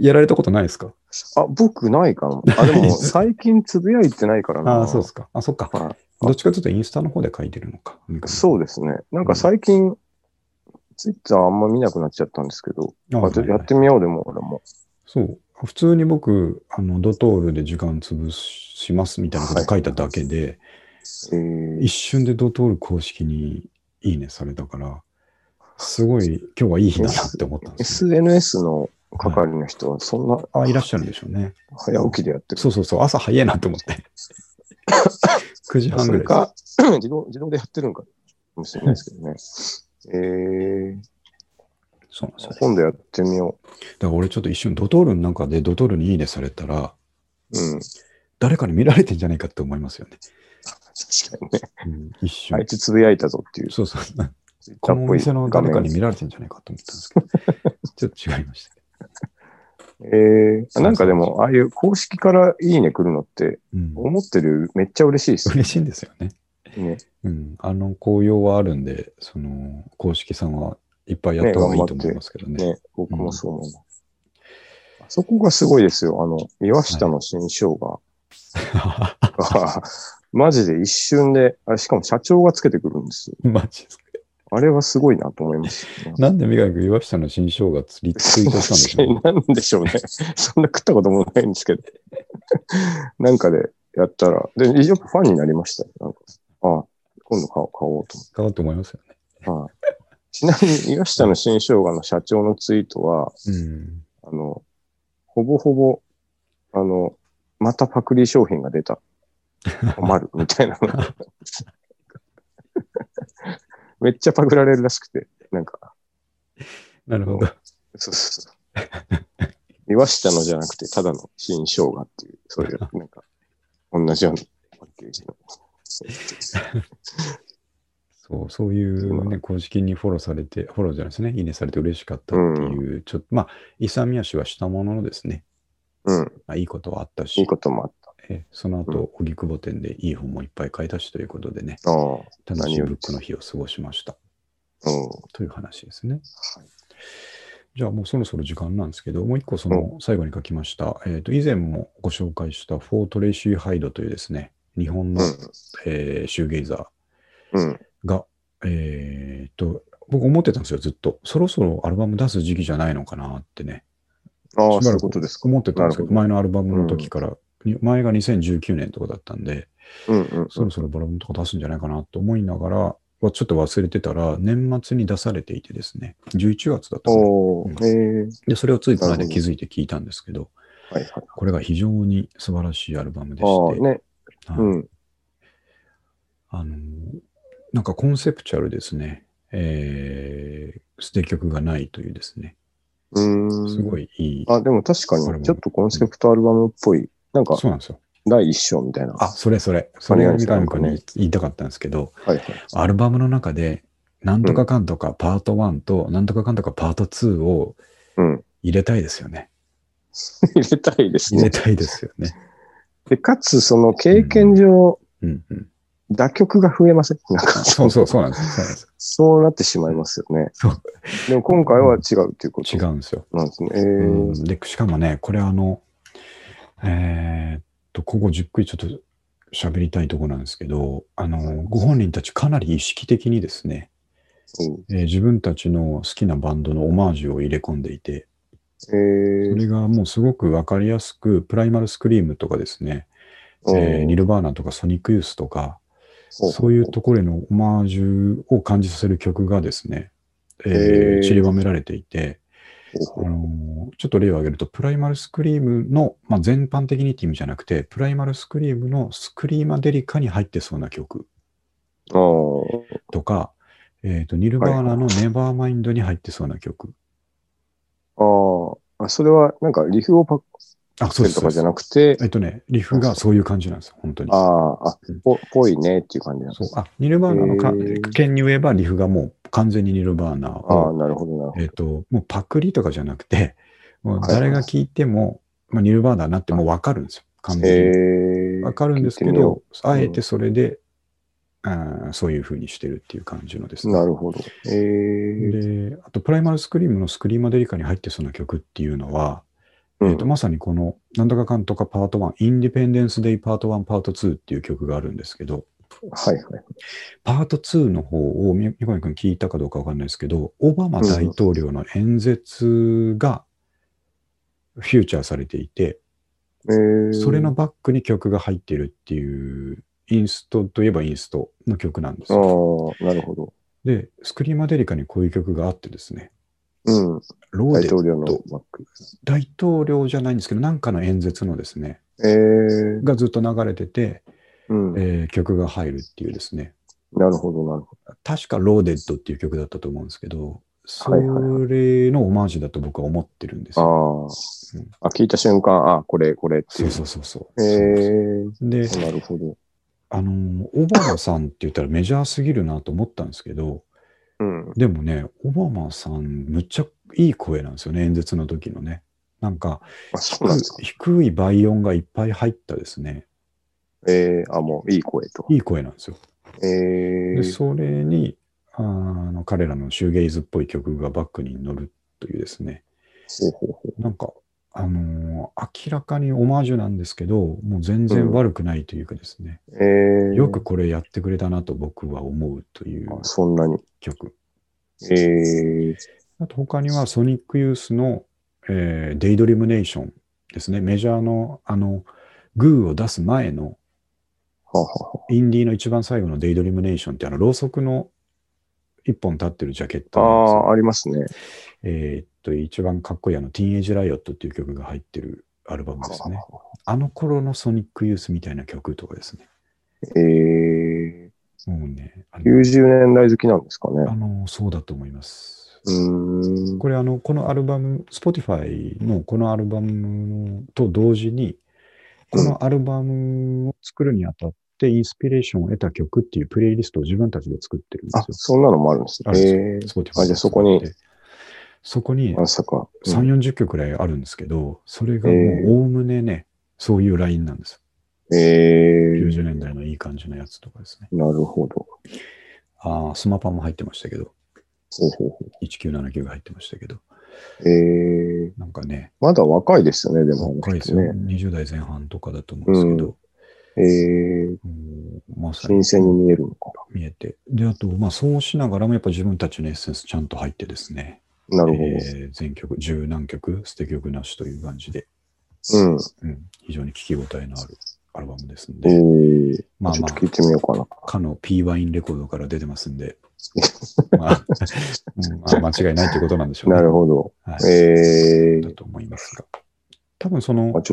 やられたことないですか？あ、僕ないかな。あ、でも最近つぶやいてないからな。ああ、そうですか。あ、そっか。はいどっちかというとインスタの方で書いてるのか。そうですね。なんか最近、ツイッターあんま見なくなっちゃったんですけど、ああはいはいやってみようでも、俺も。そう。普通に僕、あの、ドトールで時間潰しますみたいなこと書いただけで、えー一瞬でドトール公式にいいねされたから、すごい今日はいい日だなって思ったんですよ、SNS の係の人はそんなあ、いらっしゃるんでしょうね。早起きでやってる。そうそうそう、朝早いなと思って。9時半そぐらいれか、自動、自動でやってるんかもしれないですけどね。えー、そうなんですよね。今度やってみよだから俺ちょっと一瞬ドトールの中でドトールにいいねされたら、う。うん。誰かに見られてんじゃないかって思いますよね。確かにね。うん、一瞬。あいつつぶやいたぞっていう。そうそう。このお店の画面誰かに見られてんじゃないかと思ったんですけど、ちょっと違いましたけえー、なんかでも、ああいう公式からいいね来るのって、ど。うん、思ってるめっちゃ嬉しいです嬉しいんですよね。ね。うん。あの、紅葉はあるんで、その、公式さんはいっぱいやった方がいいと思いますけどね。ね、僕もそう思う。あそこがすごいですよ。あの、岩下の新生姜が、マジで一瞬で、あれしかも社長がつけてくるんですよ。マジですか。あれはすごいなと思います、ね。なんで三上君、岩下の新生姜ツリツイートしたんでしょう、ね、なんでしょうね。そんな食ったこともないんですけど。なんかでやったら、で、よくファンになりましたよ。なんか、あ今度買おう買おうと思いますよね。はいちなみに、岩下の新生姜の社長のツイートは、うん。あの、ほぼほぼ、あの、またパクリ商品が出た。困る、みたいなの。めっちゃパクられるらしくて、なんか、なるほど。そうそうそう。岩下のじゃなくて、ただの新生姜っていう、そういう、なんか、同じようなパッケージの。そう、そういうね、公式にフォローされて、フォローじゃないですね、いいねされて嬉しかったっていう、ちょっと、まあ、勇み足はしたもののですね、うん。まあ、いいことはあったし、いいこともあっえその後、荻窪店でいい本もいっぱい買い出しということでね、た。ああ。楽しいブックの日を過ごしましたうん。という話ですね。はいじゃあもうそろそろ時間なんですけど、もう一個その最後に書きました、えっ、と、以前もご紹介した For Tracy Hyde というですね、日本の、えーシューゲイザうん。うん。ーが、えっ、と、僕思ってたんですよ、ずっと。そろそろアルバム出す時期じゃないのかなってね。ああ、そういうことですか。思ってたんですけど、前のアルバムの時から、に前が2019年とかだったんで、うんうん。そろそろアルバムとか出すんじゃないかなと思いながら、はちょっと忘れてたら、年末に出されていてですね、11月だったかなおー、へえ。で、それをついこの間気づいて聞いたんですけど、はいはい。これが非常に素晴らしいアルバムでして、ね。はいうん。あのーなんかコンセプチュアルですね、えー、捨て曲がないというですね、うーん。すごいいい。あ、でも確かに、ちょっとコンセプトアルバムっぽい、なんかそうなんですよ。第一章みたいな。あ、それそれ。それを三上かねに言いたかったんですけど、はいはい。アルバムの中で、なんとかかんとかパート1と、なんとかかんとかパート2をうん。入れたいですよね。入れたいですね。入れたいですよね。で、かつ、その経験上、うんうん。打曲が増えません？なんか、そうそう、そうなんです。そうなってしまいますよね。そう。でも今回は違うっていうこと違うんですよ。なんですね。えうーん、で、しかもね、これあの、えーっと、ここじっくりちょっと喋りたいところなんですけど、あの、ご本人たちかなり意識的にですね、うんえー自分たちの好きなバンドのオマージュを入れ込んでいて、えーそれがもうすごくわかりやすく、プライマルスクリームとかですね、えーニルバーナとかソニックユースとか、そういうところへのオマージュを感じさせる曲がですね、えー散りばめられていて、あのーちょっと例を挙げると、プライマルスクリームの、まあ、全般的にって意味じゃなくて、プライマルスクリームのスクリーマデリカに入ってそうな曲。あー。とか、えっ、と、ニルバーナのネバーマインドに入ってそうな曲。あー。あ、それはなんかリフをパッあ、そうです。クとかじゃなくてえっとね、リフがそういう感じなんですよ、本当に。ああ、あうん、ぽ、ぽいねっていう感じなんです。そうあニルバーナのかへー件に言えば、リフがもう完全にニルバーナああ、を、なるほど、なるほえっ、と、もうパクリとかじゃなくて、もう誰が聞いても、まあ、ニルバーナになってもう分かるんですよ、完ど。全に。わかるんですけど、あえてそれで、あーそういう風にしてるっていう感じのですうね。なるほど。ええ。で、あと、プライマルスクリームのスクリーマデリカに入ってそうな曲っていうのは、うんえーとまさにこの、なんとかかんとかパート1、インディペンデンスデイパート1、パート2っていう曲があるんですけど、はいはい。パート2の方を、み三上君聞いたかどうかわかんないですけど、オバマ大統領の演説がフューチャーされていて、ええ。それのバックに曲が入ってるっていう、インストといえばインストの曲なんですよ。ああ、なるほど。で、スクリーマデリカにこういう曲があってですね、うん。ローデ大統領のとバック。大統領じゃないんですけど、なんかの演説のですね、ええ。がずっと流れてて、うん。えー曲が入るっていうですね、なるほど、なるほ確かローデッドっていう曲だったと思うんですけど、そはいはいれのオマージュだと僕は思ってるんですよ。ど。うんああ。あ、聞いた瞬間、あ、これ、これってそいうう。そうそうそう。ええ。で、なるほど。あのー、オバマさんって言ったらメジャーすぎるなと思ったんですけど、うん。でもね、オバマさん、むっちゃいい声なんですよね、演説の時のね。なんか、ん。低い倍音がいっぱい入ったですね、ええ。あ、もう、いい声と。いい声なんですよ。ええで、。それに、あの彼らのシューゲイズっぽい曲がバックに乗るというですね、ほうほうほう。なんか、あのー明らかにオマージュなんですけど、もう全然悪くないというかですね、ええ。よくこれやってくれたなと僕は思うというあそんなに。曲。ええ。あと他にはソニックユースの、えーデイドリムネーションですね。メジャーのあのグーを出す前のインディーの一番最後のデイドリムネーションってあのろうそくの一本立ってるジャケットああ、ありますね。えーっと、一番かっこいいあの、ティーンエイジ・ライオットっていう曲が入ってるアルバムですね。あの頃のソニックユースみたいな曲とかですね。ええもうね、あの、90年代好きなんですかね。あのそうだと思います。うーん。これあの、このアルバム、Spotify のこのアルバムと同時に、このアルバムを作るにあたっってインスピレーションを得た曲っていうプレイリストを自分たちで作ってるんであす、よ。そんなのもあるんですね。あえーあじゃあそこにでそこにまさか。うん3、40曲くらいあるんですけど、それがもえーうおおむねね、そういうラインなんですよ。えー、90年代のいい感じのやつとかですね。なるほど。ああ、スマパンも入ってましたけど、ほうほうほ1979が入ってましたけど、うえー、なんかね、まだ若いですよね、でも。若いですよ。ね。20代前半とかだと思うんですけど、えー、うんまさに新鮮に見えるのか見えて。で、あと、まあ、そうしながらもやっぱ自分たちのエッセンスちゃんと入ってですね、な。なるほど。えー全曲、十何曲、捨て曲なしという感じで、うん。うん、非常に聴き応えのあるアルバムですんえで、ー、まあまあ聞いてみようかな。かの P ワインレコードから出てますんで、まあ、うんまあ間違いないということなんでしょうね。なるほど。はいえー、だと思いますが。多分そのあち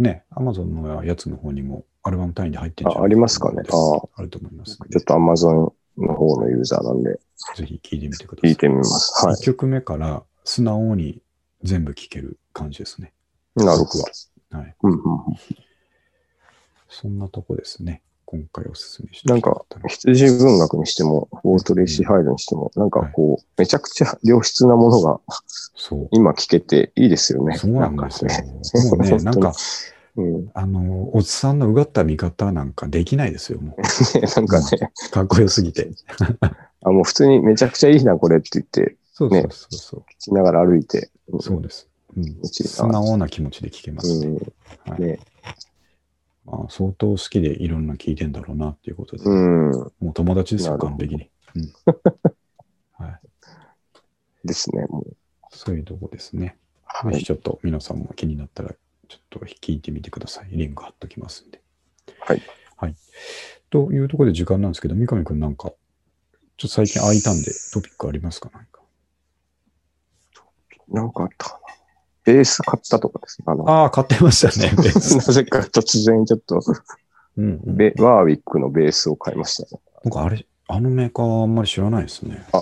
ょっと Amazon の、ね、Amazon のやつの方にもアルバム単位で入ってるんじゃあないありますかねああると思いますんでちょっと Amazon の方のユーザーなんで、ぜひ聴いてみてください。聞いてみます。は1曲目から素直に全部聴ける感じですね。い。なるほ僕どは。。はい。うんうんそんなとこですね。今回おすすめしてなんか、羊文学にしても、 For Tracy Hyde にしても、なんかこう、めちゃくちゃ良質なものがそう。今聞けていいですよね。そうなんですよ。かもうね、なんか、うん。あの、おっさんのうがった見方なんかできないですよ、も ねなんかね、う。かっこよすぎて。あ、もう普通にめちゃくちゃいいな、これって言って、そうそうそうそう。聞きながら歩いて。うんそうです。うん、素直な気持ちで聴けます、ねうん。はいね。まあ。相当好きでいろんな聴いてんだろうなっていうことで、うん。もう友達ですよ、完璧に、うん はい。ですね、もう。そういうとこですね。はい。ぜひちょっと皆さんも気になったら、ちょっと聞いてみてください。リンク貼っときますんで。はい。はい。というところで時間なんですけど、三上くんなんか、ちょっと最近空いたんでトピックありますか？何か。なんかあったかな。ベース買ったとかですね。あの、ああ、買ってましたね。ベースなぜか突然ちょっとうん、うん。ベ、ワーウィックのベースを買いましたね。なんかあれ、あのメーカーあんまり知らないですね。あ、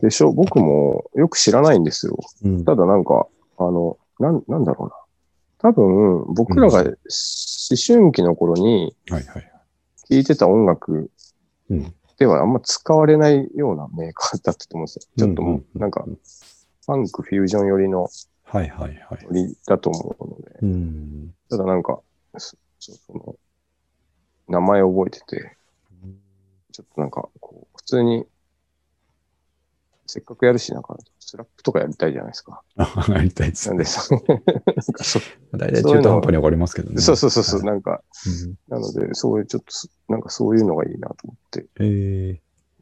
でしょ？僕もよく知らないんですよ。うん。ただなんか、あの、なん、なんだろうな。多分、僕らが思春期の頃にはいはい。聴いてた音楽うん。ではあんま使われないようなメーカーだったと思うんですよ。ちょっともうんう、なんか、ファンク、フュージョン寄りのはいはいはい。だと思うので、うん。ただなんか、そそその、名前覚えてて、ちょっとなんか、こう、普通に、せっかくやるし、なんか、スラップとかやりたいじゃないですか。あ、やりたいですなん。で、そなんかそ大体中途半端に終わりますけどね。そうそうそうそう、はいなんか、うんなので、そういう、ちょっとす、なんかそういうのがいいなと思って、えー、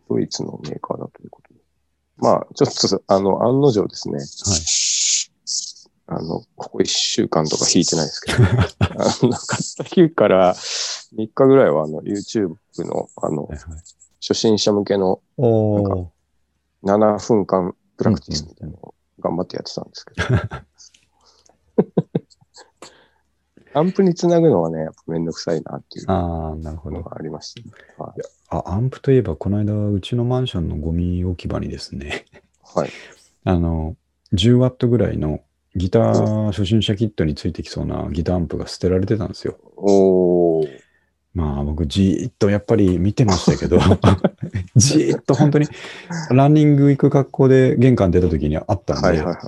ドイツのメーカーだということで。まあ、ちょっと、あの、案の定ですね、はい。あの、ここ1週間とか弾いてないですけど、あの、買った日から3日ぐらいは、あの、YouTube の、あの初心者向けのおなんー7分間プラクティスみたいなのを頑張ってやってたんですけど。アンプにつなぐのはね、やっぱめんどくさいなっていうああ、なるほど。のがありましたね。はい。あ、アンプといえば、この間、うちのマンションのゴミ置き場にですね、はい。あの、10ワットぐらいのギター初心者キットについてきそうなギターアンプが捨てられてたんですよ。おー。まあ僕じーっとやっぱり見てましたけど、じーっと本当にランニング行く格好で玄関出た時にあったんで、はいはいはい。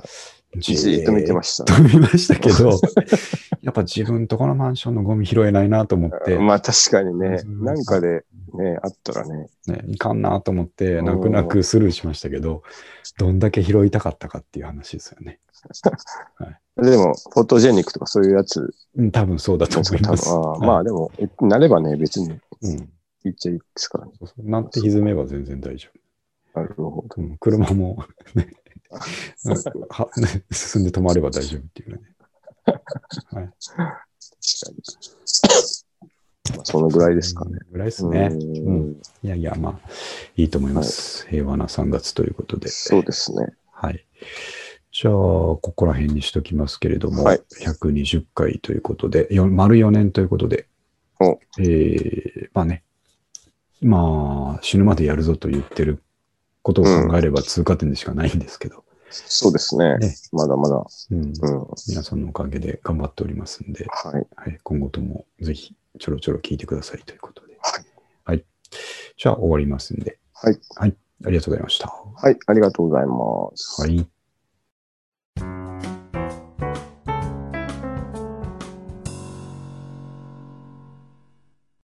じーっと見てましたじーっと見ましたけど、やっぱ自分とこのマンションのゴミ拾えないなと思って、まあ確かにね、うんなんかでね、あったらね、ね、いかんなと思って、うん。泣く泣くスルーしましたけど、どんだけ拾いたかったかっていう話ですよね。でも、フォトジェニックとかそういうやつ。うん、多分そうだと思います。あーはい。まあでも、えなればね、別に。うん、言っちゃいいですからね。そうそう。なって歪めば全然大丈なるほど。夫。うん、車も、ね、は 進んで止まれば大丈夫っていうね。はい、確かに。まあ、そのぐらいですかね。ぐらいですね。ううんん。いやいや、まあ、いいと思います。平和な3月ということで。そうですね。はい。じゃあ、ここら辺にしときますけれども、はい120回ということで、よ丸4年ということで、おえー、まあね、まあ、死ぬまでやるぞと言ってることを考えれば通過点でしかないんですけど、そうですね。ねまだまだ。うん、うん。皆さんのおかげで頑張っておりますんで、はい。はい、今後ともぜひちょろちょろ聞いてくださいということで。はい。はい。じゃあ終わりますんで。はい。はい。ありがとうございました。はい、ありがとうございます。はい。